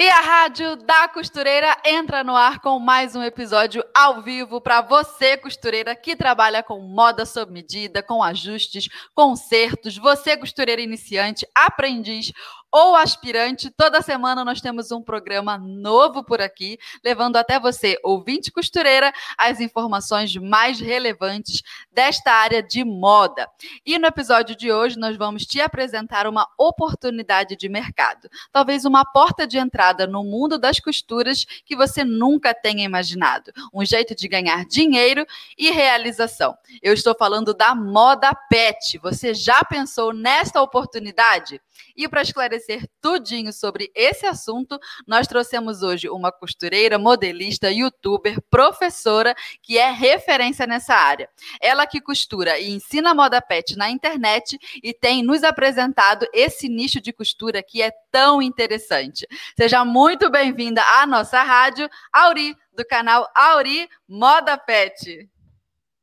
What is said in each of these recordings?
E a Rádio da Costureira entra no ar com mais um episódio ao vivo para você, costureira, que trabalha com moda sob medida, com ajustes, consertos, você, costureira iniciante, aprendiz ou aspirante, toda semana nós temos um programa novo por aqui, levando até você, ouvinte costureira, as informações mais relevantes desta área de moda. E no episódio de hoje nós vamos te apresentar uma oportunidade de mercado, talvez uma porta de entrada no mundo das costuras que você nunca tenha imaginado, um jeito de ganhar dinheiro e realização. Eu estou falando da moda pet. Você já pensou nesta oportunidade? E para esclarecer tudinho sobre esse assunto, nós trouxemos hoje uma costureira, modelista, youtuber, professora que é referência nessa área. Ela que costura e ensina moda pet na internet e tem nos apresentado esse nicho de costura que é tão interessante. Seja muito bem-vinda à nossa rádio, Auri, do canal Auri Moda Pet.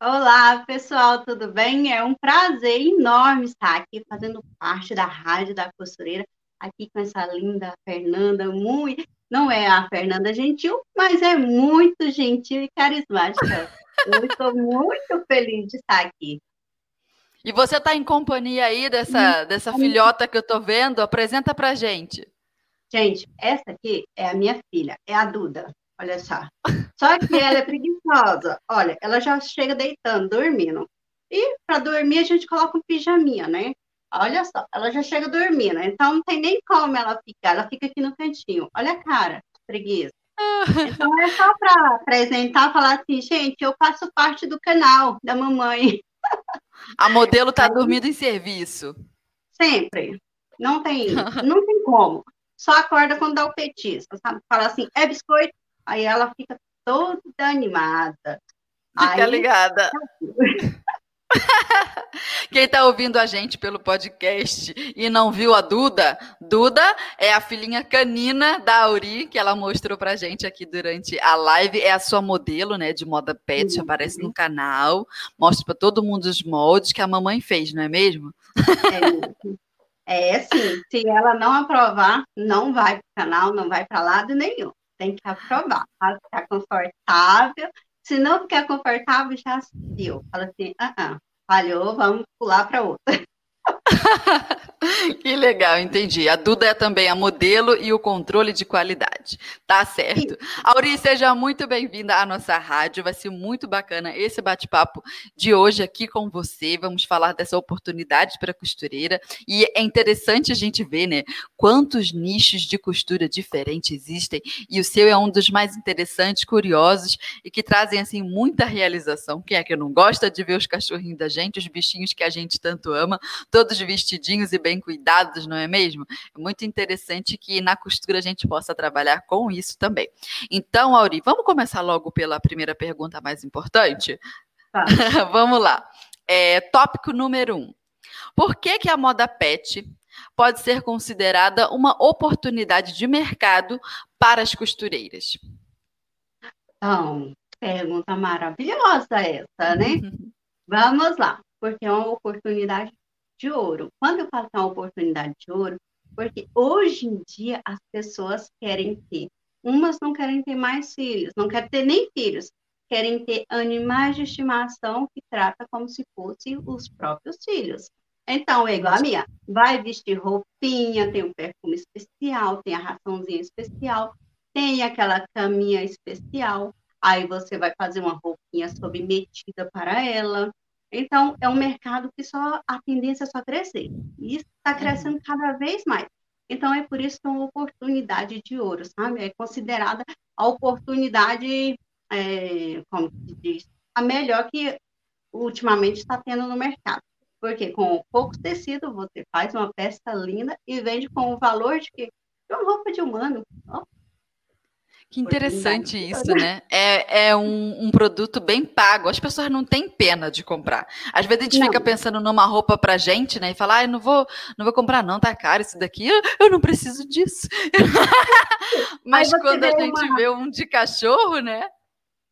Olá, pessoal, tudo bem? É um prazer enorme estar aqui fazendo parte da Rádio da Costureira, aqui com essa linda Fernanda, muito, não é a Fernanda gentil, mas é muito gentil e carismática. Eu estou muito feliz de estar aqui. E você está em companhia aí dessa, dessa filhota que eu estou vendo? Apresenta para gente. Gente, essa aqui é a minha filha, é a Duda. Olha só. Só que ela é preguiçosa. Olha, ela já chega deitando, dormindo. E para dormir a gente coloca um pijaminha, né? Olha só, ela já chega dormindo. Então não tem nem como ela ficar. Ela fica aqui no cantinho. Olha a cara, preguiça. Então é só para apresentar, falar assim, gente, eu faço parte do canal da mamãe. A modelo tá dormindo em serviço. Sempre. Não tem, não tem como. Só acorda quando dá o petisco, sabe? Fala assim, é biscoito, Aí ela fica toda animada. Fica Aí, ligada. Quem está ouvindo a gente pelo podcast e não viu a Duda, Duda é a filhinha canina da Auri, que ela mostrou pra gente aqui durante a live. É a sua modelo, né, de moda pet, uhum. aparece no canal, mostra para todo mundo os moldes que a mamãe fez, não é mesmo? É, é sim. Se ela não aprovar, não vai pro canal, não vai para lado nenhum tem que aprovar, para ficar confortável. Se não ficar confortável, já assistiu. Fala assim, ah, ah, falhou, vamos pular para outra. que legal, entendi. A Duda é também a modelo e o controle de qualidade. Tá certo. Auri, seja muito bem-vinda à nossa rádio. Vai ser muito bacana esse bate-papo de hoje aqui com você. Vamos falar dessa oportunidade para costureira. E é interessante a gente ver, né, quantos nichos de costura diferentes existem. E o seu é um dos mais interessantes, curiosos e que trazem, assim, muita realização. Quem é que não gosta de ver os cachorrinhos da gente, os bichinhos que a gente tanto ama? todos vestidinhos e bem cuidados, não é mesmo? É muito interessante que na costura a gente possa trabalhar com isso também. Então, Auri, vamos começar logo pela primeira pergunta mais importante? Tá. vamos lá. É, tópico número um. Por que, que a moda pet pode ser considerada uma oportunidade de mercado para as costureiras? Então, pergunta maravilhosa essa, né? Vamos lá, porque é uma oportunidade de ouro. Quando eu falo que é uma oportunidade de ouro, porque hoje em dia as pessoas querem ter, umas não querem ter mais filhos, não querem ter nem filhos, querem ter animais de estimação que trata como se fossem os próprios filhos. Então, é igual a minha, vai vestir roupinha, tem um perfume especial, tem a raçãozinha especial, tem aquela caminha especial, aí você vai fazer uma roupinha submetida para ela, então, é um mercado que só a tendência é só crescer. E isso está uhum. crescendo cada vez mais. Então, é por isso que é uma oportunidade de ouro, sabe? É considerada a oportunidade, é, como se diz, a melhor que ultimamente está tendo no mercado. Porque com pouco tecido você faz uma peça linda e vende com o valor de, que, de uma roupa de humano. Ó, que interessante isso, né? É, é um, um, produto bem pago. As pessoas não têm pena de comprar. Às vezes a gente não. fica pensando numa roupa pra gente, né? E fala, ah, não vou, não vou comprar, não, tá caro isso daqui, eu, eu não preciso disso. Mas quando a gente uma... vê um de cachorro, né?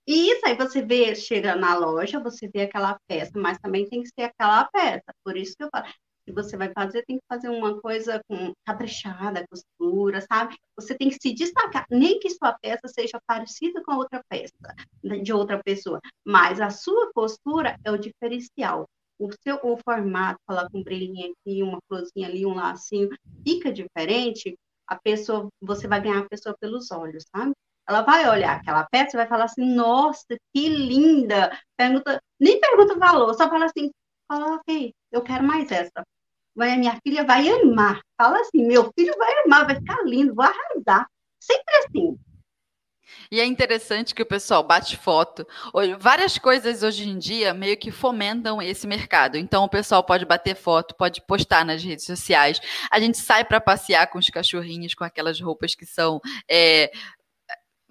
Isso, aí você vê, chega na loja, você vê aquela peça, mas também tem que ser aquela peça. Por isso que eu falo, se você vai fazer, tem que fazer uma coisa com caprichada, costura, sabe? Você tem que se destacar, nem que sua peça seja parecida com outra peça né, de outra pessoa, mas a sua costura é o diferencial. O seu o formato, coloca um brilhinho aqui, uma florzinha ali, um lacinho, fica diferente, a pessoa, você vai ganhar a pessoa pelos olhos, sabe? Ela vai olhar aquela peça e vai falar assim, nossa, que linda! Pergunta, nem pergunta o valor, só fala assim, ok, eu quero mais essa vai, minha filha vai amar. Fala assim, meu filho vai amar, vai ficar lindo, vou arrasar. Sempre assim. E é interessante que o pessoal bate foto. Várias coisas hoje em dia meio que fomentam esse mercado. Então o pessoal pode bater foto, pode postar nas redes sociais. A gente sai para passear com os cachorrinhos, com aquelas roupas que são é,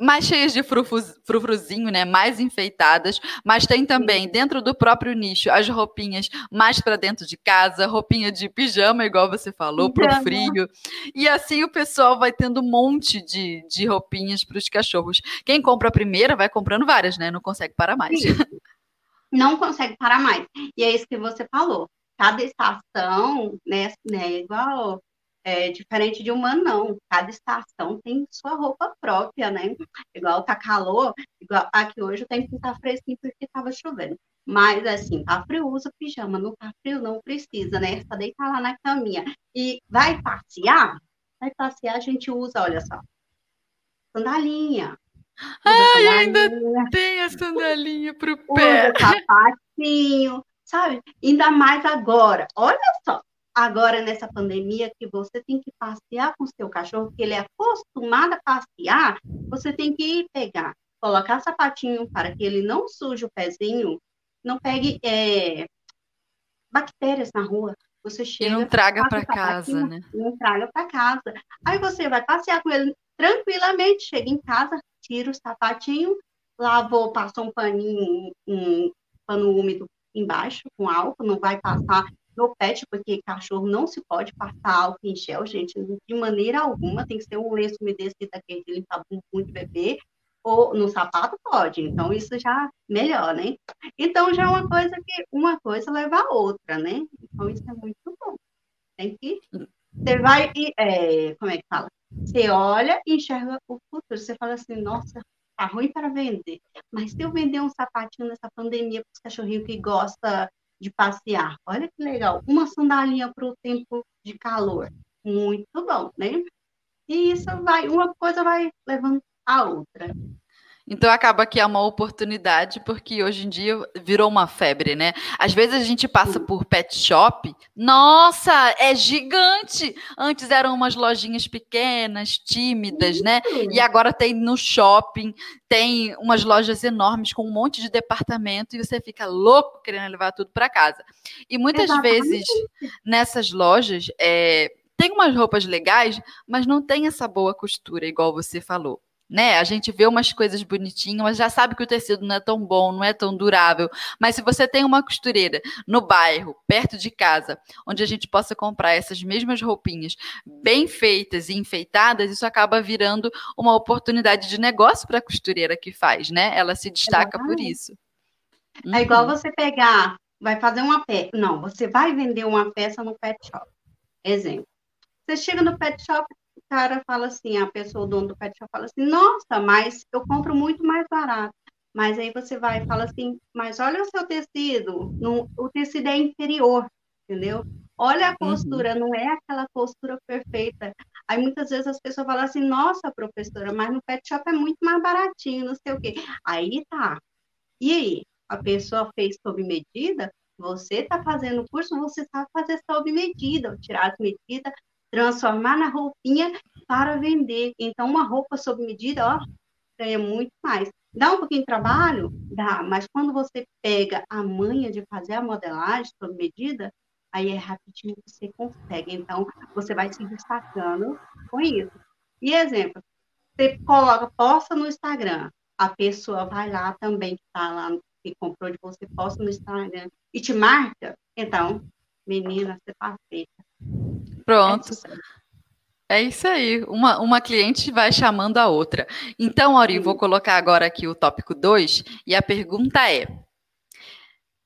mais cheias de frufruzinho, né? Mais enfeitadas, mas tem também dentro do próprio nicho as roupinhas mais para dentro de casa, roupinha de pijama, igual você falou, para o frio. E assim o pessoal vai tendo um monte de, de roupinhas para os cachorros. Quem compra a primeira vai comprando várias, né? Não consegue parar mais. Sim. Não consegue parar mais. E é isso que você falou. Cada estação, né, né igual é, diferente de humano, não. Cada estação tem sua roupa própria, né? Igual tá calor, igual aqui hoje o tempo tá fresquinho porque estava chovendo. Mas, assim, tá frio, usa pijama. Não tá frio, não precisa, né? Só deitar lá na caminha. E vai passear? Vai passear, a gente usa, olha só, sandalinha. Ai, ainda tem a sandalinha pro pé. Usa sapatinho, sabe? Ainda mais agora. Olha só, agora nessa pandemia que você tem que passear com o seu cachorro, que ele é acostumado a passear, você tem que ir pegar, colocar sapatinho para que ele não suje o pezinho, não pegue é, bactérias na rua. Você chega. E não traga para casa, né? Não traga para casa. Aí você vai passear com ele tranquilamente, chega em casa, tira o sapatinho, lavou, passou um paninho, um pano úmido embaixo com álcool, não vai passar no pet, porque cachorro não se pode passar álcool em gel, gente, de maneira alguma, tem que ser um lenço umedecido aquele de limpar bumbum de bebê, ou no sapato pode, então isso já melhor, né? Então já é uma coisa que uma coisa leva a outra, né? Então isso é muito bom. Tem que você vai é, como é que fala? Você olha e enxerga o futuro. Você fala assim, nossa, tá ruim para vender. Mas se eu vender um sapatinho nessa pandemia para os cachorrinhos que gostam de passear. Olha que legal. Uma sandalinha para o tempo de calor. Muito bom, né? E isso vai, uma coisa vai levando a outra. Então acaba que é uma oportunidade, porque hoje em dia virou uma febre, né? Às vezes a gente passa por pet shop, nossa, é gigante! Antes eram umas lojinhas pequenas, tímidas, né? E agora tem no shopping, tem umas lojas enormes com um monte de departamento e você fica louco querendo levar tudo para casa. E muitas Exatamente. vezes nessas lojas é, tem umas roupas legais, mas não tem essa boa costura, igual você falou né? A gente vê umas coisas bonitinhas, mas já sabe que o tecido não é tão bom, não é tão durável. Mas se você tem uma costureira no bairro, perto de casa, onde a gente possa comprar essas mesmas roupinhas bem feitas e enfeitadas, isso acaba virando uma oportunidade de negócio para a costureira que faz, né? Ela se destaca por isso. É igual uhum. você pegar, vai fazer uma peça. Não, você vai vender uma peça no pet shop. Exemplo. Você chega no pet shop, cara fala assim, a pessoa, o dono do pet shop fala assim, nossa, mas eu compro muito mais barato. Mas aí você vai e fala assim, mas olha o seu tecido, o tecido é inferior, entendeu? Olha a costura, uhum. não é aquela costura perfeita. Aí muitas vezes as pessoas falam assim, nossa, professora, mas no pet shop é muito mais baratinho, não sei o quê. Aí tá. E aí? A pessoa fez sob medida? Você está fazendo o curso, você sabe fazer sob medida, tirar as medidas, transformar na roupinha para vender. Então, uma roupa sob medida, ó, ganha muito mais. Dá um pouquinho de trabalho? Dá, mas quando você pega a manha de fazer a modelagem sob medida, aí é rapidinho você consegue. Então, você vai se destacando com isso. E exemplo, você coloca, posta no Instagram, a pessoa vai lá também, que está lá, que comprou de você, posta no Instagram e te marca, então, menina, você tá feita. Pronto. É isso aí. Uma, uma cliente vai chamando a outra. Então, Auri, vou colocar agora aqui o tópico 2 e a pergunta é: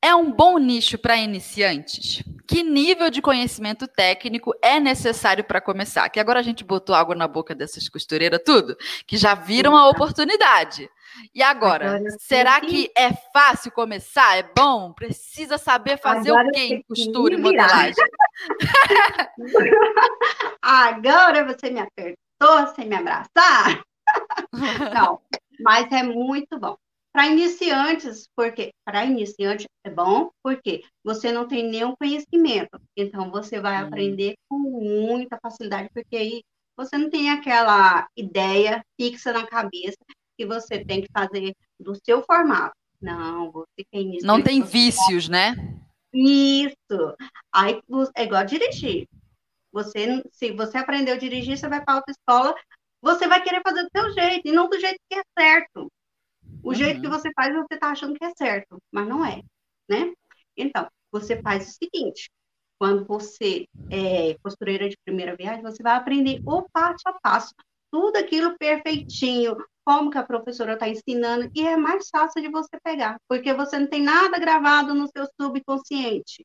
é um bom nicho para iniciantes? Que nível de conhecimento técnico é necessário para começar? Que agora a gente botou água na boca dessas costureiras, tudo, que já viram a oportunidade. E agora, será que é fácil começar? É bom? Precisa saber fazer agora o quê em costura e modelagem? agora você me apertou sem me abraçar? Não, mas é muito bom. Para iniciantes, porque para iniciante é bom, porque você não tem nenhum conhecimento, então você vai hum. aprender com muita facilidade, porque aí você não tem aquela ideia fixa na cabeça que você tem que fazer do seu formato. Não, você tem Não tem vícios, né? Isso. Aí é igual dirigir. Você, se você aprendeu a dirigir, você vai para a autoescola, você vai querer fazer do seu jeito, e não do jeito que é certo. O uhum. jeito que você faz, você está achando que é certo, mas não é, né? Então, você faz o seguinte: quando você é costureira de primeira viagem, você vai aprender o passo a passo, tudo aquilo perfeitinho, como que a professora está ensinando, e é mais fácil de você pegar, porque você não tem nada gravado no seu subconsciente,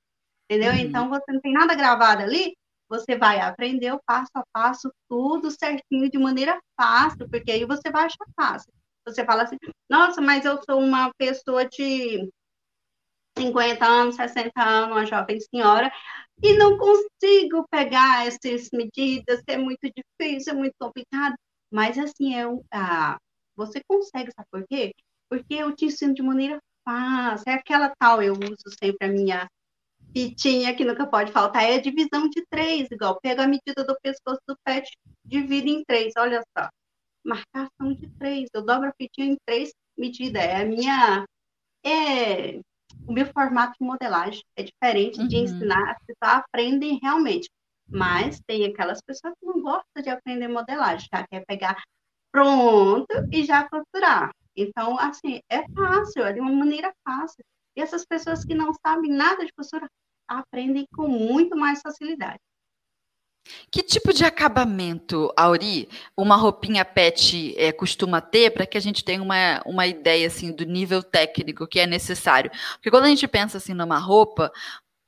entendeu? Uhum. Então, você não tem nada gravado ali, você vai aprender o passo a passo, tudo certinho, de maneira fácil, porque aí você vai achar fácil. Você fala assim, nossa, mas eu sou uma pessoa de 50 anos, 60 anos, uma jovem senhora, e não consigo pegar essas medidas, é muito difícil, é muito complicado. Mas, assim, é um, ah, você consegue, sabe por quê? Porque eu te ensino de maneira fácil. É aquela tal, eu uso sempre a minha fitinha que nunca pode faltar, é a divisão de três, igual. Pega a medida do pescoço do pet, divide em três, olha só. Marcação de três, eu dobro a fitinha em três medidas. É a minha. É, o meu formato de modelagem é diferente uhum. de ensinar, as pessoas aprendem realmente. Mas tem aquelas pessoas que não gostam de aprender modelagem, já quer pegar pronto e já costurar. Então, assim, é fácil, é de uma maneira fácil. E essas pessoas que não sabem nada de costura aprendem com muito mais facilidade. Que tipo de acabamento, Auri, uma roupinha pet é, costuma ter para que a gente tenha uma, uma ideia assim do nível técnico que é necessário? Porque quando a gente pensa assim numa roupa,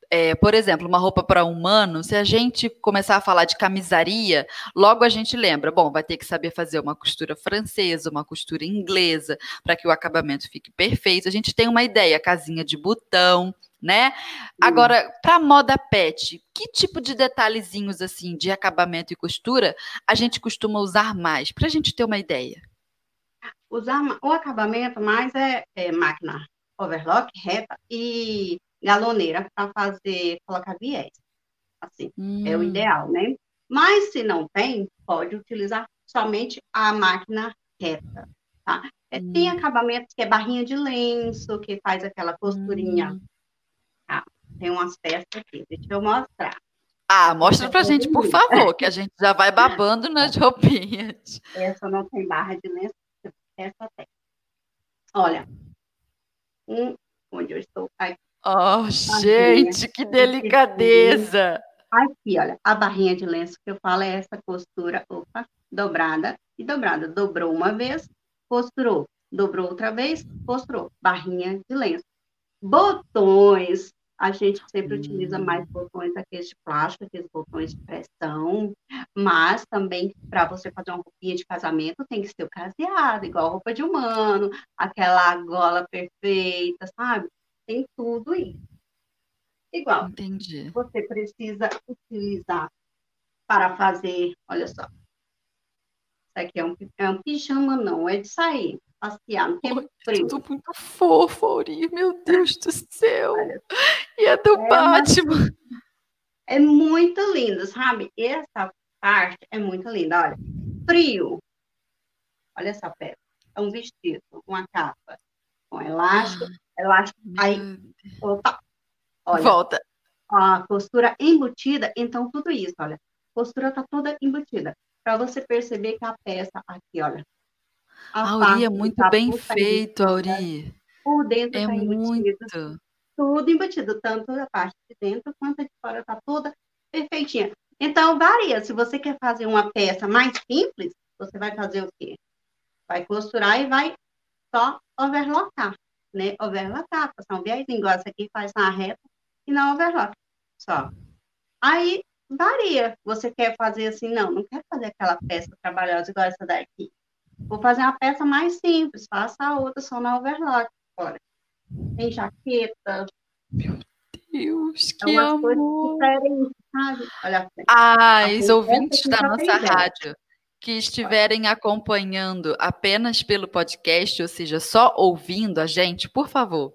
é, por exemplo, uma roupa para humano, se a gente começar a falar de camisaria, logo a gente lembra, bom, vai ter que saber fazer uma costura francesa, uma costura inglesa, para que o acabamento fique perfeito. A gente tem uma ideia, casinha de botão, né? Hum. Agora, para moda pet, que tipo de detalhezinhos assim de acabamento e costura a gente costuma usar mais, para a gente ter uma ideia? Usar o acabamento mais é, é máquina overlock, reta e galoneira para fazer, colocar viés. Assim, hum. é o hum. ideal, né? Mas se não tem, pode utilizar somente a máquina reta, tá? É, hum. Tem acabamentos que é barrinha de lenço, que faz aquela costurinha. Hum. Tá? Tem umas peças aqui, deixa eu mostrar. Ah, mostra pra gente, por favor, que a gente já vai babando nas roupinhas. Essa não tem barra de lenço, essa tem. Olha, um, onde eu estou aqui. Oh, gente, que delicadeza! Aqui, olha, a barrinha de lenço que eu falo é essa costura, opa, dobrada e dobrada. Dobrou uma vez, costurou. Dobrou outra vez, costurou. Barrinha de lenço. Botões, a gente sempre hum. utiliza mais botões aqueles de plástico, aqueles botões de pressão, mas também para você fazer uma roupinha de casamento tem que ser o caseado, igual roupa de humano, aquela gola perfeita, sabe? tem tudo isso. Igual. Entendi. Você precisa utilizar para fazer, olha só. Isso aqui é um, é um pijama, não, é de sair, passear no tempo frio. Tudo muito fofo, Auri, meu Deus do céu. Olha, e é do é Batman. Uma... É muito lindo, sabe? Essa parte é muito linda, olha. Frio. Olha essa peça. É um vestido, uma capa com elástico. Ah Elástico. Aí, opa, olha. Volta. a costura embutida, então tudo isso, olha, a costura tá toda embutida, para você perceber que a peça aqui, olha. A Auri, é muito tá bem feito, Auri. Por dentro é tá muito. Tudo embutido, tanto a parte de dentro quanto a de fora tá toda perfeitinha. Então, varia. Se você quer fazer uma peça mais simples, você vai fazer o quê? Vai costurar e vai só overlocar, né? Overlocar, passar um viés, igual essa aqui faz na reta e não overlock, só. Aí, varia. Você quer fazer assim, não, não quero fazer aquela peça trabalhosa igual essa daqui. Vou fazer uma peça mais simples, faça a outra só na overlock. Olha, tem jaqueta. Meu Deus, é que amor! Sabe? Olha, ah, os ouvintes da nossa rádio que estiverem acompanhando apenas pelo podcast, ou seja, só ouvindo a gente, por favor.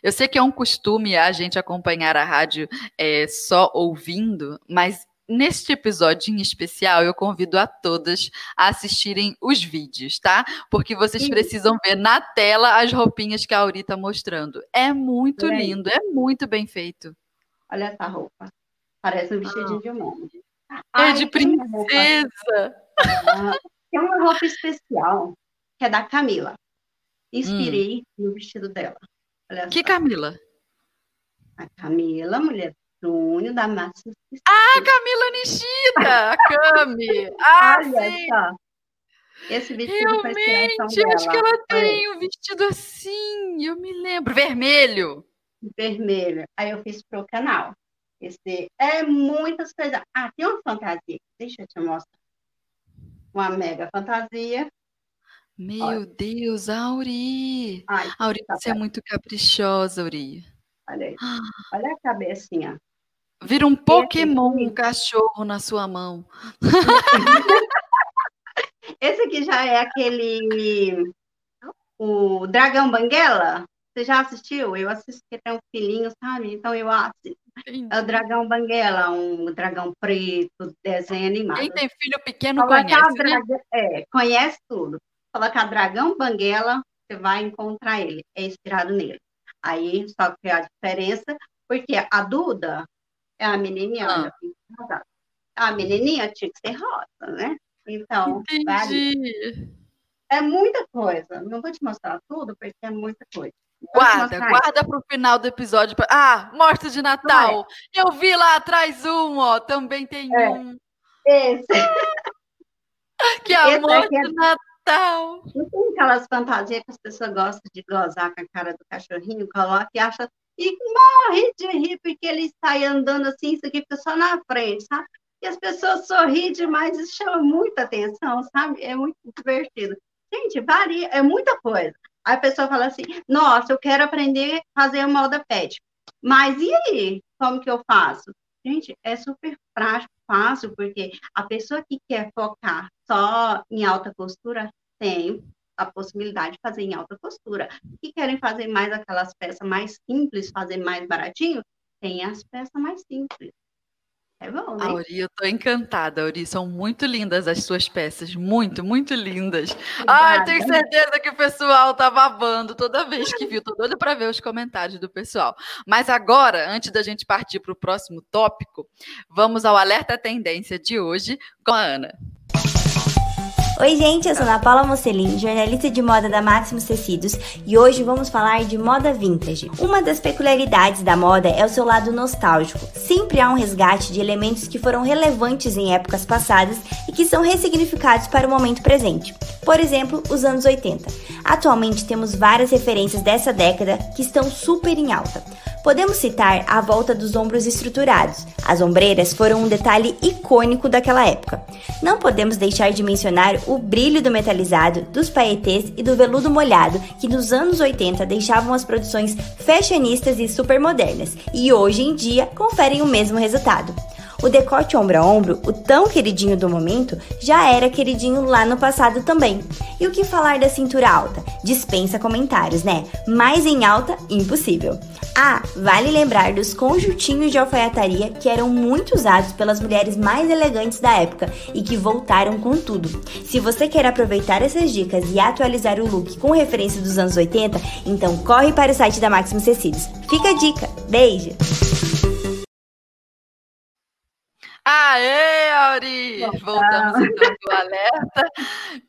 Eu sei que é um costume a gente acompanhar a rádio é, só ouvindo, mas Neste episódio em especial, eu convido a todas a assistirem os vídeos, tá? Porque vocês Sim. precisam ver na tela as roupinhas que a Auri tá mostrando. É muito lindo, é muito bem feito. Olha essa roupa. Parece um vestidinho ah. de homem. É de princesa. Ah, tem uma roupa especial que é da Camila. Inspirei hum. no vestido dela. Olha que só. Camila? A Camila, mulher Júnior da Massa. Ah, Camila Nishida, a Cami. Ah, Olha sim. Só. Esse vestido Realmente, eu acho que ela tem um vestido assim, eu me lembro, vermelho. Vermelho. Aí eu fiz pro canal. Esse é muitas coisas. Ah, tem uma fantasia. Deixa eu te mostrar. Uma mega fantasia. Meu Olha. Deus, Auri. Ai, Auri, tá você é muito caprichosa, Auri. Olha aí. Olha a cabecinha. Vira um Pokémon, um cachorro na sua mão. Esse aqui já é aquele. O Dragão Banguela. Você já assistiu? Eu assisti que tem um filhinho, sabe? Então eu assisto. É o Dragão Banguela, um dragão preto, desenho animado. Quem tem filho pequeno Colocar conhece, né? É, conhece tudo. Colocar Dragão Banguela, você vai encontrar ele. É inspirado nele. Aí, só que a diferença, porque a Duda, é a menininha, ah. olha, a menininha tinha que ser rosa, né? Então, Entendi. é muita coisa. Não vou te mostrar tudo, porque é muita coisa. Guarda, guarda para o final do episódio. Pra... Ah, mostra de Natal. É. Eu vi lá atrás um, ó. Também tem é. um. Esse. que amor é de Natal. Não tem aquelas fantasias que as pessoas gostam de gozar com a cara do cachorrinho, coloca e acha e morre de rir porque ele sai andando assim, isso aqui fica só na frente, sabe? E as pessoas sorriem demais, isso chama muita atenção, sabe? É muito divertido. Gente, varia, é muita coisa. Aí a pessoa fala assim: nossa, eu quero aprender a fazer moda pet. Mas e aí? Como que eu faço? Gente, é super prático, fácil, porque a pessoa que quer focar só em alta costura tem a possibilidade de fazer em alta costura. E querem fazer mais aquelas peças mais simples, fazer mais baratinho, tem as peças mais simples. É bom, né? Auri, eu tô encantada, Auri. São muito lindas as suas peças. Muito, muito lindas. Ai, tenho certeza que o pessoal tá babando toda vez que viu. Tô doida para ver os comentários do pessoal. Mas agora, antes da gente partir para o próximo tópico, vamos ao alerta tendência de hoje com a Ana. Oi, gente, eu sou Ana Paula Mocelin, jornalista de moda da Maximus Tecidos, e hoje vamos falar de moda vintage. Uma das peculiaridades da moda é o seu lado nostálgico. Sempre há um resgate de elementos que foram relevantes em épocas passadas e que são ressignificados para o momento presente. Por exemplo, os anos 80. Atualmente temos várias referências dessa década que estão super em alta. Podemos citar a volta dos ombros estruturados. As ombreiras foram um detalhe icônico daquela época. Não podemos deixar de mencionar o brilho do metalizado, dos paetês e do veludo molhado, que nos anos 80 deixavam as produções fashionistas e supermodernas, e hoje em dia conferem o mesmo resultado. O decote ombro a ombro, o tão queridinho do momento, já era queridinho lá no passado também. E o que falar da cintura alta? Dispensa comentários, né? Mais em alta, impossível. Ah, vale lembrar dos conjuntinhos de alfaiataria que eram muito usados pelas mulheres mais elegantes da época e que voltaram com tudo. Se você quer aproveitar essas dicas e atualizar o look com referência dos anos 80, então corre para o site da Maximus Tecidos. Fica a dica. Beijo! Aê, Auri! Voltamos então do alerta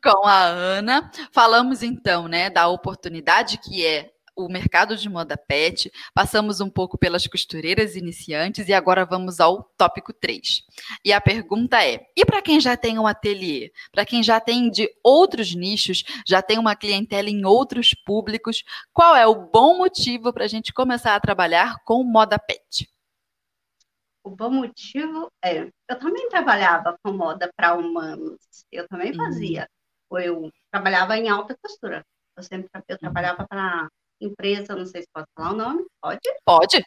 com a Ana. Falamos então, né, da oportunidade que é o mercado de moda pet, passamos um pouco pelas costureiras iniciantes e agora vamos ao tópico 3. E a pergunta é: e para quem já tem um ateliê, para quem já tem de outros nichos, já tem uma clientela em outros públicos, qual é o bom motivo para a gente começar a trabalhar com moda pet? O bom motivo é, eu também trabalhava com moda para humanos, eu também uhum. fazia. Uhum. Eu trabalhava em alta costura. Eu sempre eu uhum. trabalhava para empresa, não sei se pode falar o nome, pode? Pode.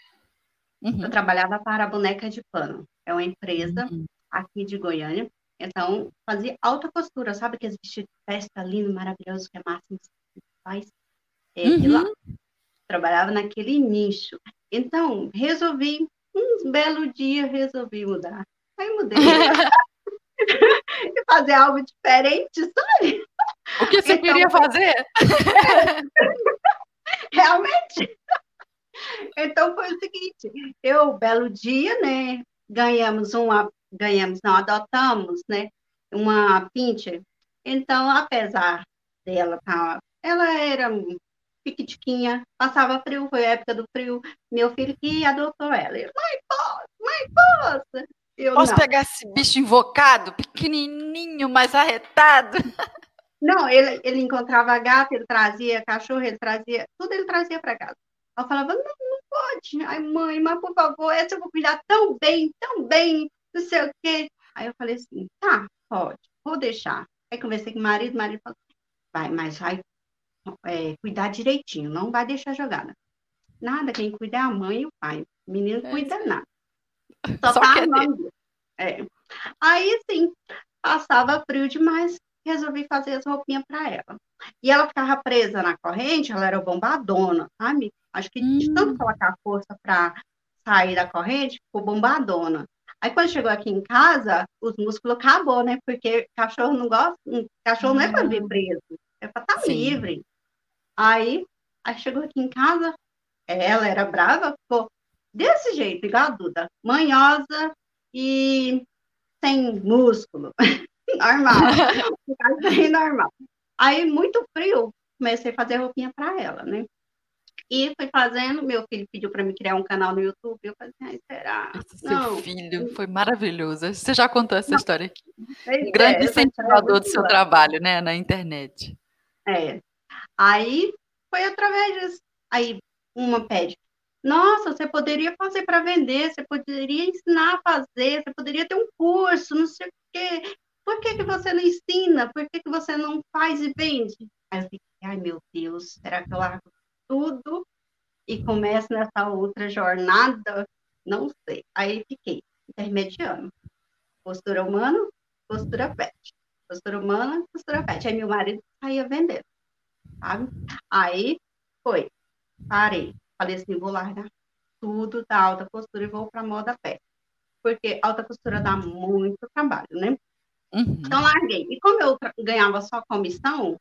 Uhum. Eu trabalhava para a Boneca de Pano, é uma empresa uhum. aqui de Goiânia, então fazia alta costura, sabe aqueles vestidos de festa lindo, maravilhoso que a Máxima faz? É, uhum. lá. Trabalhava naquele nicho. Então, resolvi, um belo dia, resolvi mudar. Aí mudei. e fazer algo diferente, sabe? O que você então, queria fazer? Realmente. Então foi o seguinte, eu, belo dia, né, ganhamos uma, ganhamos, não, adotamos, né, uma pincher. Então, apesar dela, tá, ela era piquitiquinha, passava frio, foi a época do frio, meu filho que adotou ela. Ele, mãe, posso, mãe, posso. Eu, Posso não. pegar esse bicho invocado, pequenininho, mas arretado? Não, ele, ele encontrava gato, ele trazia cachorro, ele trazia, tudo ele trazia para casa. Eu falava, não, não pode. Ai, mãe, mas por favor, essa eu vou cuidar tão bem, tão bem, não sei o quê. Aí eu falei assim, tá, pode, vou deixar. Aí conversei com o marido, o marido falou, vai, mas vai é, cuidar direitinho, não vai deixar jogada. Nada, quem cuida é a mãe e o pai. O menino é. cuida nada. Só, Só tá nome é. Aí, sim, passava frio demais, resolvi fazer as roupinhas para ela. E ela ficava presa na corrente, ela era bombadona, sabe? Acho que hum. de tanto colocar força para sair da corrente, ficou bombadona. Aí quando chegou aqui em casa, os músculos acabou, né? Porque cachorro não gosta, cachorro não é para vir preso, é para estar tá livre. Aí, aí chegou aqui em casa, ela era brava, ficou desse jeito, igual a Duda, manhosa e sem músculo. normal. bem normal. Aí, muito frio, comecei a fazer roupinha para ela, né? E fui fazendo, meu filho pediu para me criar um canal no YouTube, eu falei, ai, será? Esse não. seu filho foi maravilhoso. Você já contou essa não. história aqui. Um grande é, incentivador do seu trabalho, né, na internet. É. Aí, foi através disso. Aí, uma pede, nossa, você poderia fazer para vender, você poderia ensinar a fazer, você poderia ter um curso, não sei o quê. Por que, que você não ensina? Por que, que você não faz e vende? Aí eu fiquei, ai meu Deus, será que eu largo tudo e começo nessa outra jornada? Não sei. Aí fiquei intermediando. Postura humana, postura pet. Postura humana, postura pet. Aí meu marido saía vendendo, sabe? Aí foi, parei. Falei assim, vou largar tudo da alta costura e vou para moda pet. Porque alta costura dá muito trabalho, né? Uhum. Então, larguei. E como eu ganhava só comissão,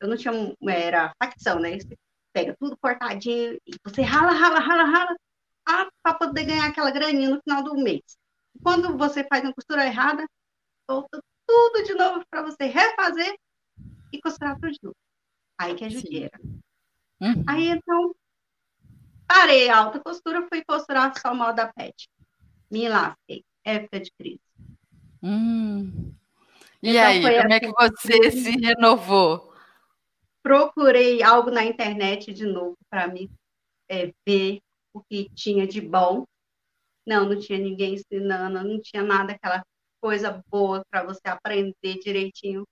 eu não tinha, era facção, né? Você pega tudo cortadinho e você rala, rala, rala, rala, ah, para poder ganhar aquela graninha no final do mês. Quando você faz uma costura errada, volta tudo de novo para você refazer e costurar tudo de novo. Aí que é judiaira. Uhum. Aí, então, parei a alta costura, fui costurar só moda pet. Me lasquei. Época de crise. Hum. E então, aí, como assim, é que você se renovou? Procurei algo na internet de novo para me é, ver o que tinha de bom. Não, não tinha ninguém ensinando, não tinha nada, aquela coisa boa para você aprender direitinho.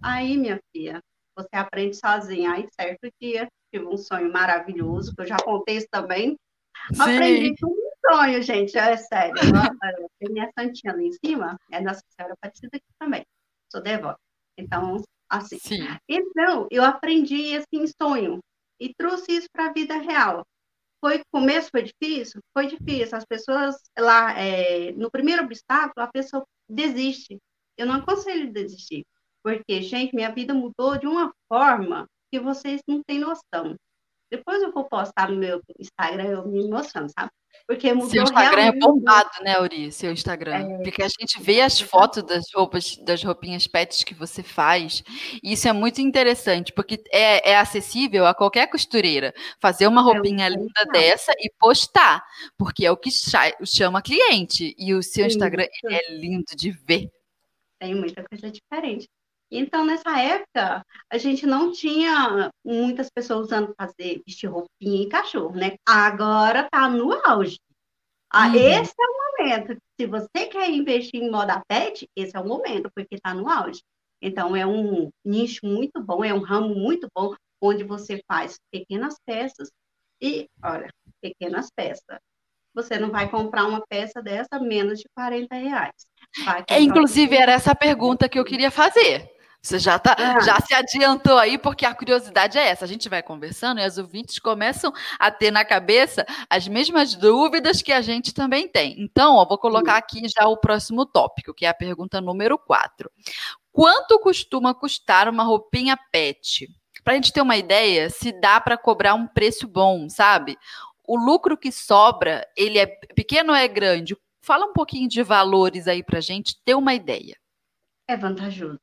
Aí, minha filha, você aprende sozinha. Aí, certo dia, tive um sonho maravilhoso, que eu já contei isso também. Sim. Aprendi tudo sonho, gente, é sério. Tem minha santinha ali em cima, é Nossa Senhora Aparecida aqui também. Sou devota. Então, assim. Sim. Então, eu aprendi assim em sonho e trouxe isso para a vida real. Foi começo foi difícil, foi difícil. As pessoas lá é, no primeiro obstáculo a pessoa desiste. Eu não aconselho desistir, porque gente, minha vida mudou de uma forma que vocês não têm noção. Depois eu vou postar no meu Instagram eu me emociono, sabe? Porque mudou Seu Instagram realmente. é bombado, né, Auri? Seu Instagram. É. Porque a gente vê as fotos das roupas, das roupinhas pets que você faz. E isso é muito interessante, porque é, é acessível a qualquer costureira fazer uma roupinha muito linda dessa e postar. Porque é o que cha- chama cliente. E o seu Instagram é lindo de ver. tem muita coisa diferente. Então, nessa época, a gente não tinha muitas pessoas usando fazer vestir roupinha em cachorro, né? Agora tá no auge. Ah, Uhum. Esse é o momento. Se você quer investir em moda pet, esse é o momento, porque tá no auge. Então, é um nicho muito bom, é um ramo muito bom, onde você faz pequenas peças e, olha, pequenas peças. Você não vai comprar uma peça dessa menos de 40 reais. É, inclusive, era essa pergunta que eu queria fazer. Você já, tá, Ah. já se adiantou aí, porque a curiosidade é essa. A gente vai conversando e as ouvintes começam a ter na cabeça as mesmas dúvidas que a gente também tem. Então, ó, vou colocar aqui já o próximo tópico, que é a pergunta número 4. Quanto costuma custar uma roupinha pet? Para a gente ter uma ideia, se dá para cobrar um preço bom, sabe? O lucro que sobra, ele é pequeno ou é grande? Fala um pouquinho de valores aí para a gente ter uma ideia. É vantajoso.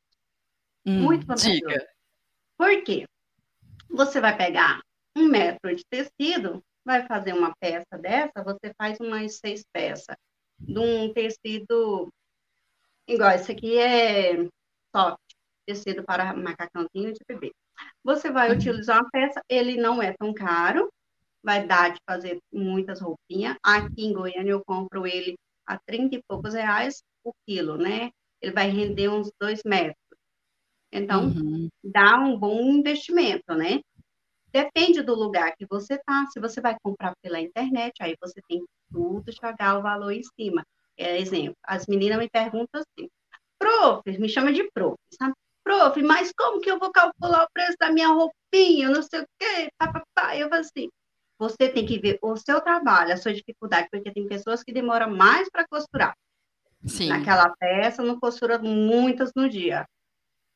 Hum, Muito vantajoso. diga. Por quê? Você vai pegar um metro de tecido, vai fazer uma peça dessa, você faz umas seis peças. De um tecido igual esse aqui é soft, tecido para macacãozinho de bebê. Você vai Uhum. utilizar uma peça, ele não é tão caro, vai dar de fazer muitas roupinhas. Aqui em Goiânia eu compro ele a 30 e poucos reais o quilo, né? Ele vai render uns dois metros. Então, Uhum. dá um bom investimento, né? Depende do lugar que você tá. Se você vai comprar pela internet, aí você tem que tudo jogar o valor em cima. É, exemplo, as meninas me perguntam assim, prof, me chama de prof, sabe? Prof, mas como que eu vou calcular o preço da minha roupinha, não sei o quê, papapá. Eu falo assim, você tem que ver o seu trabalho, a sua dificuldade, porque tem pessoas que demoram mais para costurar Sim. naquela peça, não costura muitas no dia.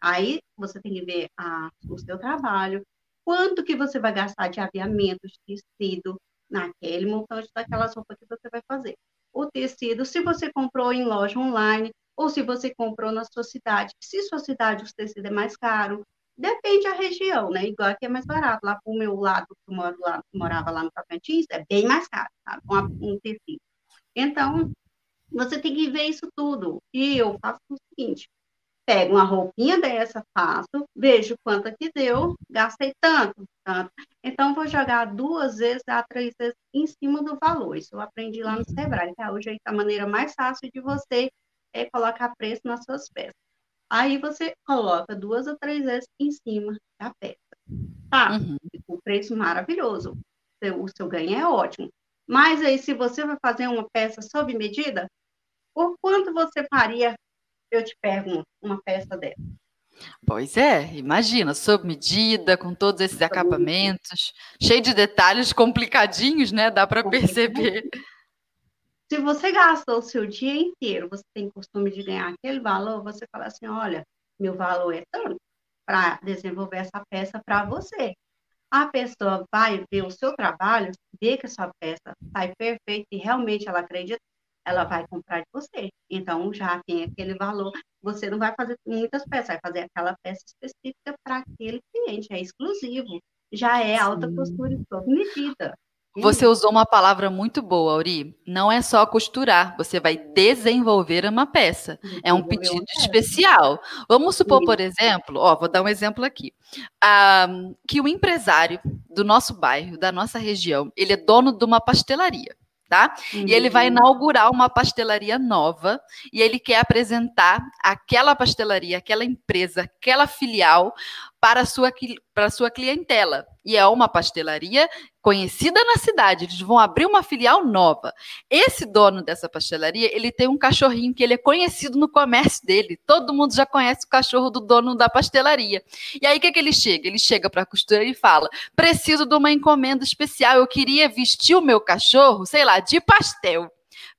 Aí você tem que ver a, o seu trabalho, quanto que você vai gastar de aviamento, de tecido, naquele montante daquelas roupas que você vai fazer. O tecido, se você comprou em loja online, ou se você comprou na sua cidade. Se sua cidade o tecido é mais caro, depende da região, né? Igual aqui é mais barato. Lá pro meu lado, que eu moro lá, morava lá no Tocantins, é bem mais caro, sabe? Um tecido. Então, você tem que ver isso tudo. E eu faço o seguinte: pego uma roupinha dessa, faço, vejo quanto que deu, gastei tanto, tanto. Então, vou jogar duas vezes a três vezes em cima do valor. Isso eu aprendi lá no Sebrae, tá? Hoje é a maneira mais fácil de você é, colocar preço nas suas peças. Aí você coloca duas ou três vezes em cima da peça. Tá? Uhum. O preço maravilhoso. O seu ganho é ótimo. Mas aí, se você vai fazer uma peça sob medida, por quanto você faria, eu te pergunto, uma peça dessa? Pois é, imagina, sob medida, com todos esses acabamentos, cheio de detalhes complicadinhos, né? Dá para perceber. Se você gastou o seu dia inteiro, você tem costume de ganhar aquele valor, você fala assim, olha, meu valor é tanto para desenvolver essa peça para você. A pessoa vai ver o seu trabalho, ver que a sua peça sai perfeita e realmente ela acredita, ela vai comprar de você. Então, já tem aquele valor. Você não vai fazer muitas peças, vai fazer aquela peça específica para aquele cliente, é exclusivo. Já é alta Sim. costura e sob medida. Você usou uma palavra muito boa, Auri. Não é só costurar, você vai desenvolver uma peça. É um pedido especial. Vamos supor, por exemplo, ó, vou dar um exemplo aqui, ah, que o empresário do nosso bairro, da nossa região, ele é dono de uma pastelaria. Tá? E ele vai Uhum. inaugurar uma pastelaria nova e ele quer apresentar aquela pastelaria, aquela empresa, aquela filial para a sua, para a sua clientela. E é uma pastelaria conhecida na cidade. Eles vão abrir uma filial nova. Esse dono dessa pastelaria, ele tem um cachorrinho que ele é conhecido no comércio dele. Todo mundo já conhece o cachorro do dono da pastelaria. E aí o que, que ele chega? Ele chega para a costureira e fala: preciso de uma encomenda especial. Eu queria vestir o meu cachorro, sei lá, de pastel.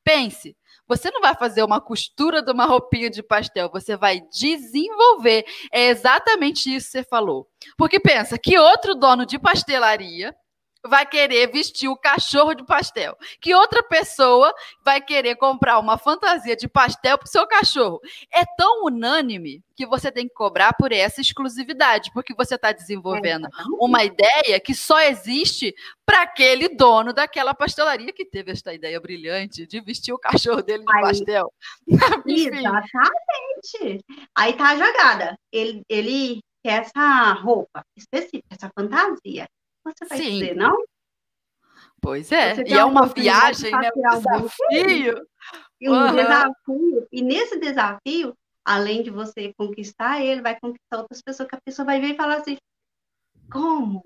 Pense, você não vai fazer uma costura de uma roupinha de pastel, você vai desenvolver. É exatamente isso que você falou. Porque pensa, que outro dono de pastelaria vai querer vestir o cachorro de pastel, que outra pessoa vai querer comprar uma fantasia de pastel para o seu cachorro. É tão unânime que você tem que cobrar por essa exclusividade, porque você está desenvolvendo uma ideia que só existe para aquele dono daquela pastelaria que teve esta ideia brilhante de vestir o cachorro dele de Aí, pastel. Exatamente. Aí tá a jogada. Ele, ele quer essa roupa específica, essa fantasia você vai Sim. dizer, não? Pois é, e é uma viagem, né? Um desafio. Um uhum. desafio. E nesse desafio, além de você conquistar ele, vai conquistar outras pessoas, que a pessoa vai ver e falar assim, como?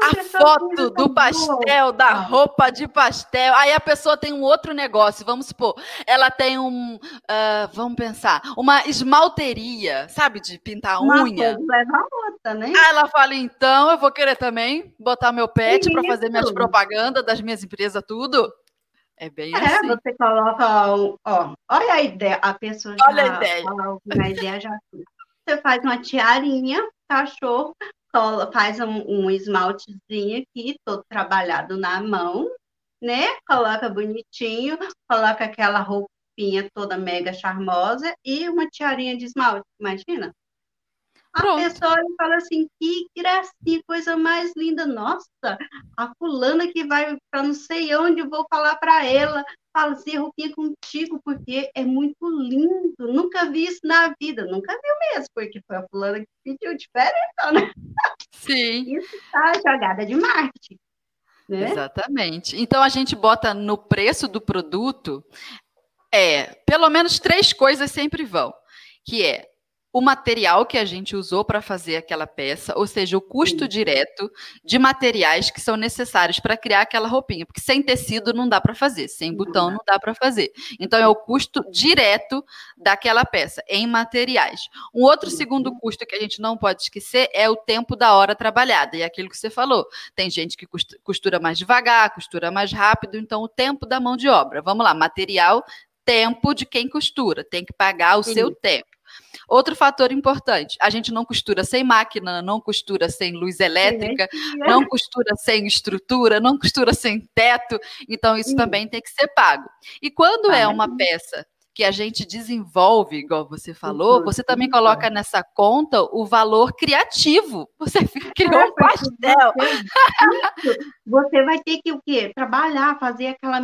A foto do pastel, da roupa de pastel. Aí a pessoa tem um outro negócio, vamos supor, ela tem um, uh, vamos pensar, uma esmalteria, sabe, de pintar uma unha. Leva a outra, né? Aí ela fala, então eu vou querer também botar meu pet para fazer minhas propagandas das minhas empresas, tudo. É bem é, assim. você coloca, ó, olha a ideia, a pessoa já olha a ideia. A ideia já. Você faz uma tiarinha, cachorro, faz um, um esmaltezinho aqui, todo trabalhado na mão, né? Coloca bonitinho, coloca aquela roupinha toda mega charmosa e uma tiarinha de esmalte, imagina? A Pronto. pessoa fala assim, que gracinha, coisa mais linda. Nossa, a fulana que vai para não sei onde, vou falar para ela. Fala assim, roupinha contigo, porque é muito lindo. Nunca vi isso na vida. Nunca viu mesmo, porque foi a fulana que pediu diferença, né? Sim. Isso tá jogada de marketing. Né? Exatamente. Então a gente bota no preço do produto é pelo menos três coisas sempre vão, que é o material que a gente usou para fazer aquela peça, ou seja, o custo Sim. direto de materiais que são necessários para criar aquela roupinha, porque sem tecido não dá para fazer, sem botão não dá para fazer. Então é o custo direto daquela peça em materiais. Um outro segundo custo que a gente não pode esquecer é o tempo da hora trabalhada, e é aquilo que você falou. Tem gente que costura mais devagar, costura mais rápido, então o tempo da mão de obra. Vamos lá, material, tempo de quem costura, tem que pagar o Sim. seu tempo. Outro fator importante: a gente não costura sem máquina, não costura sem luz elétrica, não costura sem estrutura, não costura sem teto. Então, isso também tem que ser pago. E quando ah, é uma peça que a gente desenvolve, igual você falou, você também coloca nessa conta o valor criativo. Você criou um pastel. Você vai ter que o quê? Trabalhar, fazer aquela